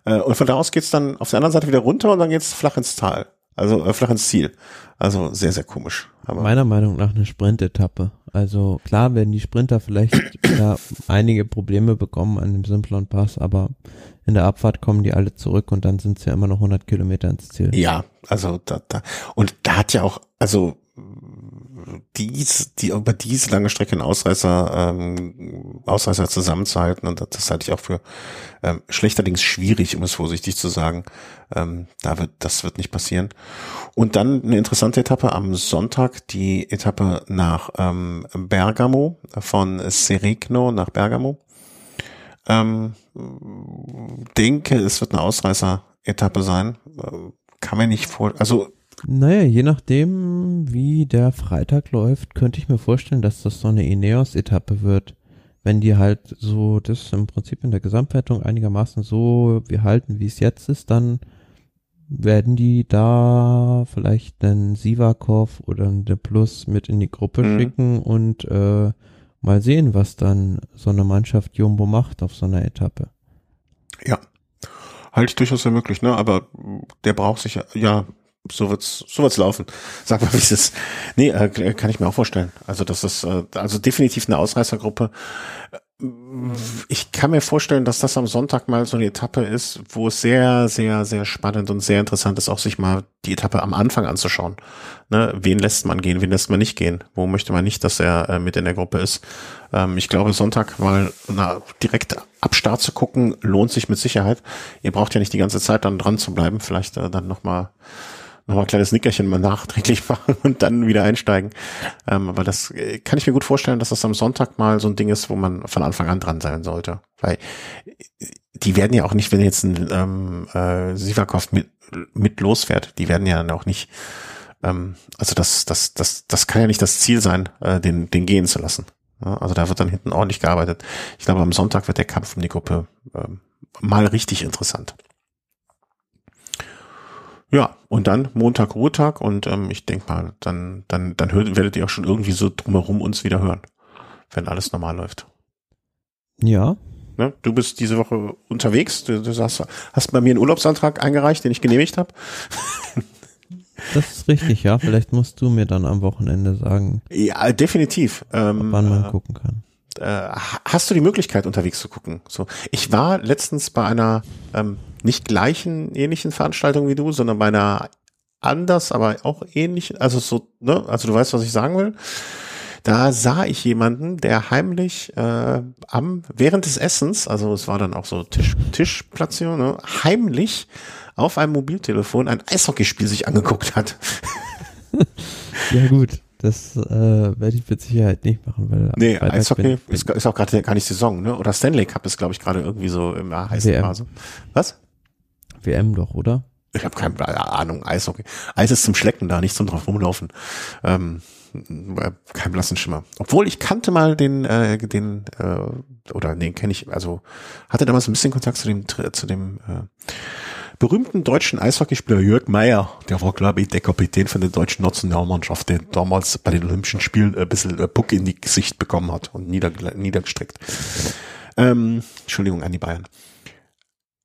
Ja. Äh, und von da aus geht's dann auf der anderen Seite wieder runter und dann geht's flach ins Tal. Also flach ins Ziel. Also sehr, sehr komisch. Aber Meiner Meinung nach eine Sprintetappe. Also klar werden die Sprinter vielleicht [COUGHS] ja, einige Probleme bekommen an dem Simplon Pass, aber in der Abfahrt kommen die alle zurück und dann sind es ja immer noch 100 Kilometer ins Ziel. Ja, also da, da und da hat ja auch, also dies, die über diese lange Strecke einen Ausreißer, ähm, Ausreißer zusammenzuhalten und das halte ich auch für ähm, schlechterdings schwierig, um es vorsichtig zu sagen. Ähm, da wird, das wird nicht passieren. Und dann eine interessante Etappe am Sonntag, die Etappe nach ähm, Bergamo, von Serigno nach Bergamo. Ähm, denke, es wird eine Ausreißer-Etappe sein. Äh, kann man nicht vor, also naja, je nachdem, wie der Freitag läuft, könnte ich mir vorstellen, dass das so eine Ineos-Etappe wird. Wenn die halt so das im Prinzip in der Gesamtwertung einigermaßen so wir halten, wie es jetzt ist, dann werden die da vielleicht einen Sivakov oder einen De Plus mit in die Gruppe mhm. schicken und äh, mal sehen, was dann so eine Mannschaft Jumbo macht auf so einer Etappe. Ja, halte ich durchaus für möglich, ne? Aber der braucht sich ja, ja so wird's, so wird's laufen. Sag mal, wie es ist. Nee, äh, kann ich mir auch vorstellen. Also das ist äh, also definitiv eine Ausreißergruppe. Ich kann mir vorstellen, dass das am Sonntag mal so eine Etappe ist, wo es sehr, sehr, sehr spannend und sehr interessant ist, auch sich mal die Etappe am Anfang anzuschauen. Ne? Wen lässt man gehen, wen lässt man nicht gehen? Wo möchte man nicht, dass er äh, mit in der Gruppe ist? Ähm, ich glaube, Sonntag mal na, direkt ab Start zu gucken, lohnt sich mit Sicherheit. Ihr braucht ja nicht die ganze Zeit dann dran zu bleiben, vielleicht äh, dann nochmal mal noch mal ein kleines Nickerchen mal nachträglich [LAUGHS] machen und dann wieder einsteigen. Ähm, aber das äh, kann ich mir gut vorstellen, dass das am Sonntag mal so ein Ding ist, wo man von Anfang an dran sein sollte. Weil äh, die werden ja auch nicht, wenn jetzt ein ähm, äh, Sivakov mit, mit losfährt, die werden ja auch nicht, ähm, also das, das, das, das kann ja nicht das Ziel sein, äh, den, den gehen zu lassen. Ja, also da wird dann hinten ordentlich gearbeitet. Ich glaube, am Sonntag wird der Kampf um die Gruppe ähm, mal richtig interessant. Ja, und dann Montag Ruhetag und ähm, ich denke mal, dann, dann, dann hört, werdet ihr auch schon irgendwie so drumherum uns wieder hören, wenn alles normal läuft. Ja. Ne? Du bist diese Woche unterwegs, du, du hast, hast bei mir einen Urlaubsantrag eingereicht, den ich genehmigt habe. Das ist richtig, ja. Vielleicht musst du mir dann am Wochenende sagen. Ja, definitiv. Ähm, wann man äh, gucken kann. Äh, hast du die Möglichkeit, unterwegs zu gucken? So, ich war letztens bei einer ähm, nicht gleichen ähnlichen Veranstaltung wie du, sondern bei einer anders, aber auch ähnlich, also so, ne, also du weißt, was ich sagen will. Da sah ich jemanden, der heimlich äh, am während des Essens, also es war dann auch so Tisch, Tischplatzierung, ne, heimlich auf einem Mobiltelefon ein Eishockeyspiel sich angeguckt hat. [LAUGHS] ja gut, das äh, werde ich mit Sicherheit nicht machen, weil nee, Eishockey bin, ist, ist, auch gerade gar nicht Saison, ne? Oder Stanley Cup ist glaube ich gerade irgendwie so im heißen Phase. Was? WM doch, oder? Ich habe keine Ahnung, Eishockey. Eis ist zum Schlecken da, nicht zum drauf rumlaufen. Ähm, kein blassen Schimmer. Obwohl ich kannte mal den, äh, den, äh, oder den kenne ich, also hatte damals ein bisschen Kontakt zu dem, zu dem äh, berühmten deutschen Eishockeyspieler Jörg Meyer, der war, glaube ich, der Kapitän von der deutschen Nationalmannschaft, der damals bei den Olympischen Spielen ein bisschen äh, Puck in die Gesicht bekommen hat und nieder, niedergestreckt. Ähm, Entschuldigung an die Bayern.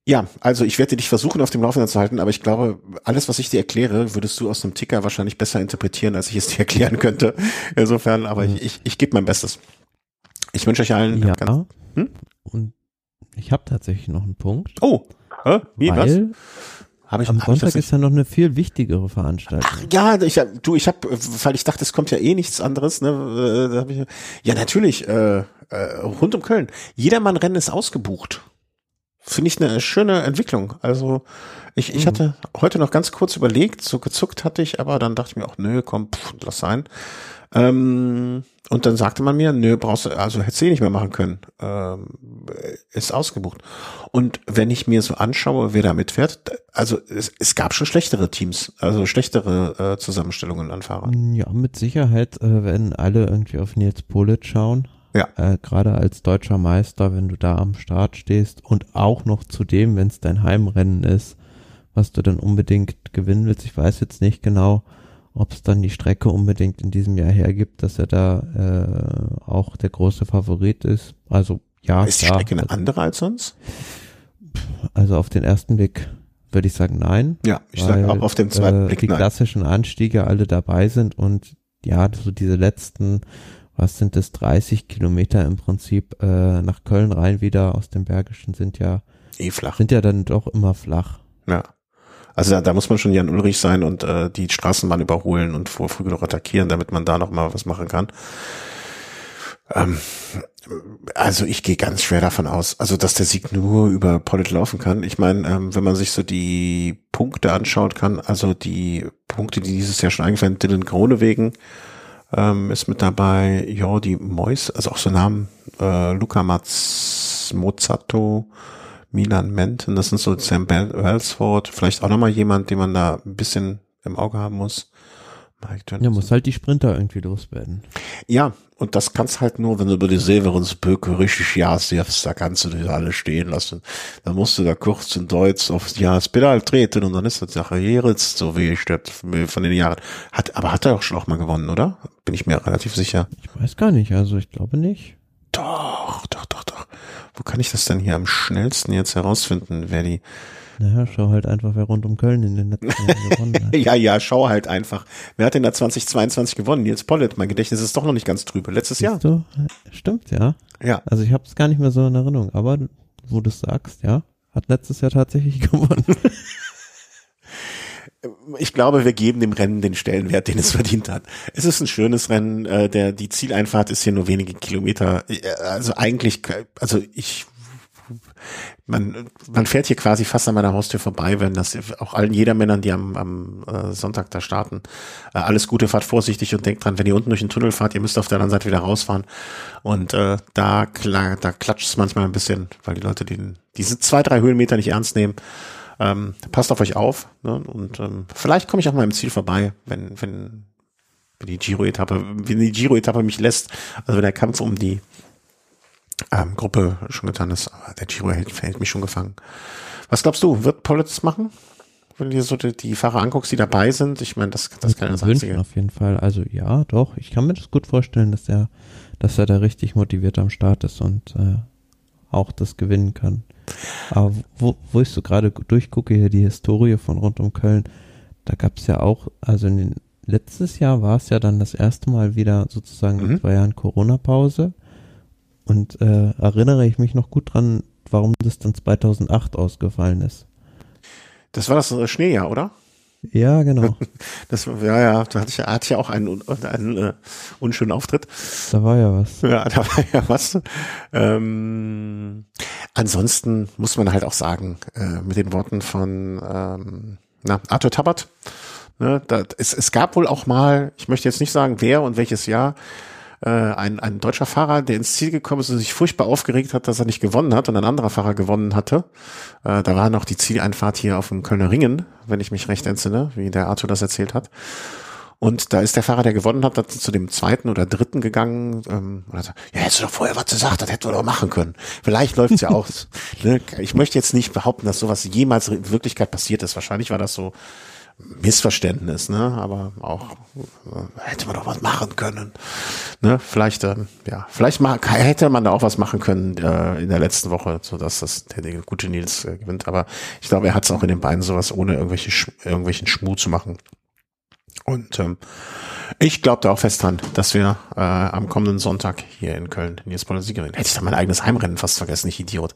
Ja, also ich werde dich versuchen, auf dem Laufenden zu halten, aber ich glaube, alles, was ich dir erkläre, würdest du aus einem Ticker wahrscheinlich besser interpretieren, als ich es [LAUGHS] dir erklären könnte. Insofern, aber ich, ich, ich gebe mein Bestes. Ich wünsche euch allen. Ja, ganz, hm? und ich habe tatsächlich noch einen Punkt. Oh, hä? wie, weil was? Ich, am Sonntag ist ja noch eine viel wichtigere Veranstaltung. Ach, ja, ich, du, ich habe, weil ich dachte, es kommt ja eh nichts anderes. Ne? Äh, ja, natürlich, äh, äh, rund um Köln. Jedermann-Rennen ist ausgebucht. Finde ich eine schöne Entwicklung. Also ich, ich mhm. hatte heute noch ganz kurz überlegt, so gezuckt hatte ich, aber dann dachte ich mir auch, nö, komm, pff, lass sein. Ähm, und dann sagte man mir, nö, brauchst du, also hättest du eh nicht mehr machen können. Ähm, ist ausgebucht. Und wenn ich mir so anschaue, wer da mitfährt, also es, es gab schon schlechtere Teams, also schlechtere äh, Zusammenstellungen an Fahrern. Ja, mit Sicherheit, äh, wenn alle irgendwie auf Nils Polit schauen. Ja. Äh, Gerade als deutscher Meister, wenn du da am Start stehst und auch noch zudem, wenn es dein Heimrennen ist, was du dann unbedingt gewinnen willst. Ich weiß jetzt nicht genau, ob es dann die Strecke unbedingt in diesem Jahr hergibt, dass er da äh, auch der große Favorit ist. Also ja. Ist die klar, Strecke eine also, andere als sonst? Also auf den ersten Blick würde ich sagen nein. Ja, ich sage auch auf den zweiten äh, Blick die nein. Die klassischen Anstiege alle dabei sind und ja, so diese letzten was sind das, 30 Kilometer im Prinzip äh, nach Köln rein wieder aus dem Bergischen sind ja eh flach. Sind ja dann doch immer flach. Ja. Also da, da muss man schon Jan Ulrich sein und äh, die Straßenbahn überholen und vor früh noch attackieren, damit man da noch mal was machen kann. Ähm, also ich gehe ganz schwer davon aus, also dass der Sieg nur über Pollitt laufen kann. Ich meine, ähm, wenn man sich so die Punkte anschaut kann, also die Punkte, die dieses Jahr schon eingefallen sind, Dylan Krone wegen, ähm, ist mit dabei Jordi Mois, also auch so Namen, äh, Luca Maz, Mozzato, Milan Menten, das sind so Sam Wellsford, vielleicht auch nochmal jemand, den man da ein bisschen im Auge haben muss. Mike Ja, muss halt die Sprinter irgendwie loswerden. Ja, und das kannst halt nur, wenn du über die Severensböcke richtig jasst, da kannst du die alle stehen lassen. Dann musst du da kurz in Deutsch aufs Jahrespedal treten und dann ist das Sache jetzt so wie ich das von den Jahren. Hat, aber hat er auch schon auch mal gewonnen, oder? Bin ich mir relativ sicher. Ich weiß gar nicht, also ich glaube nicht. Doch, doch, doch, doch. Wo kann ich das denn hier am schnellsten jetzt herausfinden, wer die naja, schau halt einfach, wer rund um Köln in den letzten [LAUGHS] Jahren gewonnen hat. ja, ja, schau halt einfach. Wer hat denn da 2022 gewonnen? Nils Pollitt. Mein Gedächtnis ist doch noch nicht ganz trübe. Letztes Siehst Jahr. Du? Stimmt, ja. Ja. Also ich habe es gar nicht mehr so in Erinnerung, aber wo du es sagst, ja, hat letztes Jahr tatsächlich [LAUGHS] gewonnen. [LAUGHS] ich glaube, wir geben dem Rennen den Stellenwert, den es [LAUGHS] verdient hat. Es ist ein schönes Rennen. Äh, der die Zieleinfahrt ist hier nur wenige Kilometer. Äh, also eigentlich, also ich man, man fährt hier quasi fast an meiner Haustür vorbei, wenn das auch allen Jedermännern, die am, am äh, Sonntag da starten, äh, alles Gute, fahrt vorsichtig und denkt dran, wenn ihr unten durch den Tunnel fahrt, ihr müsst auf der anderen Seite wieder rausfahren. Und äh, da, klar, da klatscht es manchmal ein bisschen, weil die Leute den, diese zwei, drei Höhenmeter nicht ernst nehmen. Ähm, passt auf euch auf. Ne? Und ähm, vielleicht komme ich auch mal im Ziel vorbei, wenn, wenn, wenn die Giro-Etappe, wenn die Giro-Etappe mich lässt, also wenn der Kampf um die ähm, Gruppe schon getan ist. Aber der Giro hält, hält mich schon gefangen. Was glaubst du, wird Politz machen? Wenn du dir so die, die, Fahrer anguckst, die dabei sind, ich meine, das, das kann das Einzige. auf jeden Fall. Also ja, doch. Ich kann mir das gut vorstellen, dass er, dass er da richtig motiviert am Start ist und äh, auch das gewinnen kann. Aber wo, wo ich so gerade durchgucke hier die Historie von rund um Köln, da gab es ja auch, also in den, letztes Jahr war es ja dann das erste Mal wieder sozusagen mhm. zwei Jahren Corona-Pause. Und äh, erinnere ich mich noch gut dran, warum das dann 2008 ausgefallen ist. Das war das Schneejahr, oder? Ja, genau. [LAUGHS] Das, ja, ja, da hatte ich, hatte ich ja auch einen, einen, uh, unschönen Auftritt. Da war ja was. Ja, [LAUGHS] da war ja was. Ähm, ansonsten muss man halt auch sagen, äh, mit den Worten von ähm, na, Arthur Tabat, ne, da, es, es gab wohl auch mal, ich möchte jetzt nicht sagen, wer und welches Jahr, äh, ein, ein deutscher Fahrer, der ins Ziel gekommen ist und sich furchtbar aufgeregt hat, dass er nicht gewonnen hat und ein anderer Fahrer gewonnen hatte. Äh, da war noch die Zieleinfahrt hier auf dem Kölner Ringen, wenn ich mich recht entsinne, wie der Arthur das erzählt hat. Und da ist der Fahrer, der gewonnen hat, zu dem zweiten oder dritten gegangen. Ähm, und hat, ja, hättest du doch vorher was gesagt, das hätten wir doch machen können. Vielleicht läuft's ja [LAUGHS] auch. ne? Ich möchte jetzt nicht behaupten, dass sowas jemals in Wirklichkeit passiert ist. Wahrscheinlich war das so Missverständnis, ne? Aber auch äh, hätte man doch was machen können. Ne? Vielleicht, äh, ja, vielleicht mal, hätte man da auch was machen können äh, in der letzten Woche, so dass das der gute Nils äh, gewinnt. Aber ich glaube, er hat es auch in den Beinen sowas ohne irgendwelche Sch irgendwelchen Schmuh zu machen. Und ähm, ich glaube da auch fest dran, dass wir äh, am kommenden Sonntag hier in Köln Nils Poller Siegerin. Hätte ich da mein eigenes Heimrennen fast vergessen, ich Idiot.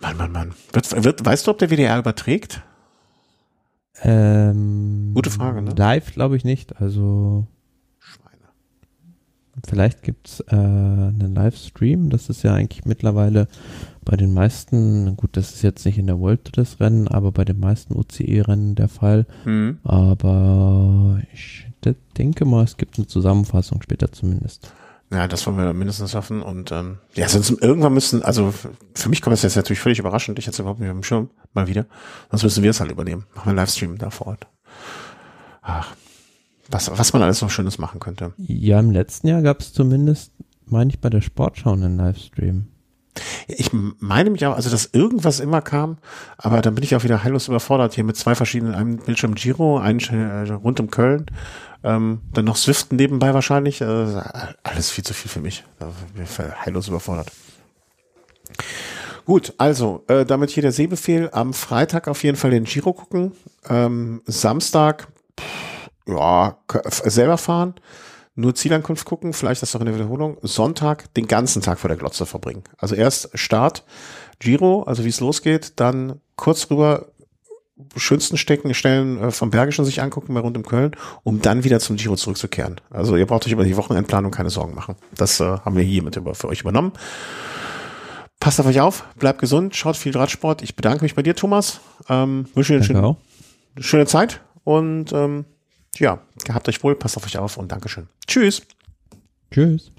Mann, Mann, Mann. Wird, wird, weißt du, ob der WDR überträgt? Ähm, Gute Frage, ne? Live glaube ich nicht. Also Schweine. Vielleicht gibt's äh, einen Livestream. Das ist ja eigentlich mittlerweile bei den meisten, gut, das ist jetzt nicht in der World das Rennen, aber bei den meisten UCE-Rennen der Fall. Mhm. Aber ich denke mal, es gibt eine Zusammenfassung später zumindest. Ja, das wollen wir mindestens hoffen. Und ähm, ja, sonst irgendwann müssen, also für mich kommt das jetzt natürlich völlig überraschend. Ich jetzt überhaupt nicht auf dem Schirm, mal wieder. Sonst müssen wir es halt übernehmen. Machen wir einen Livestream da vor Ort. Ach, was, was man alles noch Schönes machen könnte. Ja, im letzten Jahr gab es zumindest, meine ich, bei der Sportschau einen Livestream. Ich meine mich auch, also dass irgendwas immer kam, aber dann bin ich auch wieder heillos überfordert hier mit zwei verschiedenen, einem Bildschirm Giro, einen äh, rund um Köln ähm, dann noch Swift nebenbei wahrscheinlich. Äh, alles viel zu viel für mich. Bin ich heillos überfordert. Gut, also äh, damit hier der Sehbefehl. Am Freitag auf jeden Fall den Giro gucken. Ähm, Samstag, pff, ja, selber fahren. Nur Zielankunft gucken, vielleicht das doch in der Wiederholung. Sonntag den ganzen Tag vor der Glotze verbringen. Also erst Start, Giro, also wie es losgeht, dann kurz rüber schönsten Stecken, Stellen äh, vom Bergischen sich angucken bei rund um Köln, um dann wieder zum Giro zurückzukehren. Also ihr braucht euch über die Wochenendplanung keine Sorgen machen. Das äh, haben wir hiermit über, für euch übernommen. Passt auf euch auf, bleibt gesund, schaut viel Radsport. Ich bedanke mich bei dir, Thomas. Ähm, wünsche dir eine schöne, schöne Zeit und ähm, ja, gehabt euch wohl, passt auf euch auf und Dankeschön. Tschüss. Tschüss.